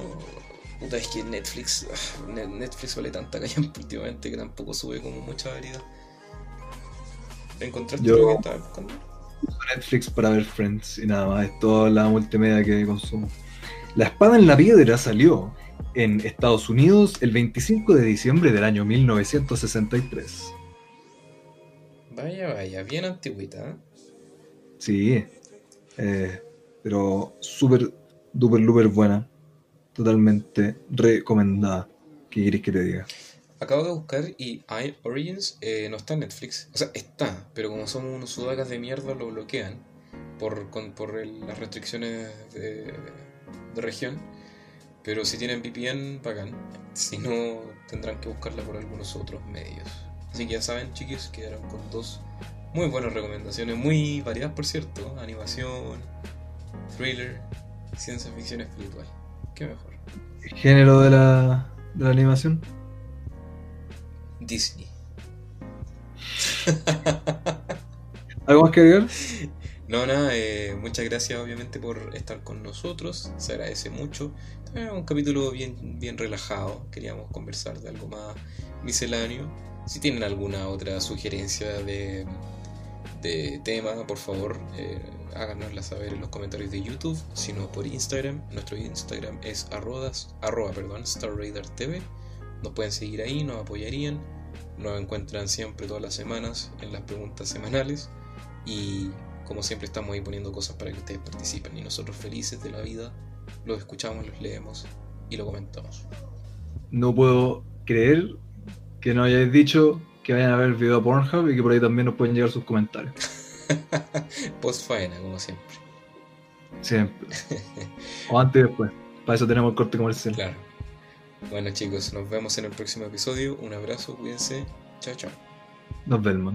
Puta, es que Netflix. Ah, Netflix vale tanta calle [LAUGHS] últimamente que tampoco sube como mucha variedad. ¿Encontraste lo que estaba buscando? Netflix para ver Friends y nada más, es toda la multimedia que consumo. La espada en la piedra salió en Estados Unidos el 25 de diciembre del año 1963. Vaya, vaya, bien antigüita. ¿eh? Sí, eh, pero súper duper luper buena. Totalmente recomendada. ¿Qué quieres que te diga? Acabo de buscar y I Origins eh, no está en Netflix. O sea, está, pero como somos unos sudacas de mierda lo bloquean por, por las restricciones de, región. Pero si tienen VPN, pagan. Si no, tendrán que buscarla por algunos otros medios. Así que ya saben, chiquis, quedaron con dos muy buenas recomendaciones, muy variadas por cierto. Animación, thriller, Ciencia ficción espiritual. ¿Qué mejor? ¿Género de la, de la animación? Disney. [LAUGHS] ¿Algo más que agregar? No, nada, eh, muchas gracias obviamente por estar con nosotros, se agradece mucho. Eh, un capítulo bien, bien relajado, queríamos conversar de algo más misceláneo. Si tienen alguna otra sugerencia de, de tema, por favor, eh, háganosla saber en los comentarios de YouTube, sino por Instagram. Nuestro Instagram es arrodas, arroba perdón, TV. Nos pueden seguir ahí, nos apoyarían. Nos encuentran siempre todas las semanas en las preguntas semanales. Y como siempre estamos ahí poniendo cosas para que ustedes participen. Y nosotros felices de la vida los escuchamos, los leemos y lo comentamos. No puedo creer que no hayáis dicho que vayan a ver el video de Pornhub y que por ahí también nos pueden llegar sus comentarios. [LAUGHS] Post faena, como siempre. Siempre. o antes y después. Para eso tenemos el corte comercial. Claro. Bueno chicos, nos vemos en el próximo episodio. Un abrazo, cuídense. Chao, chao. Nos vemos.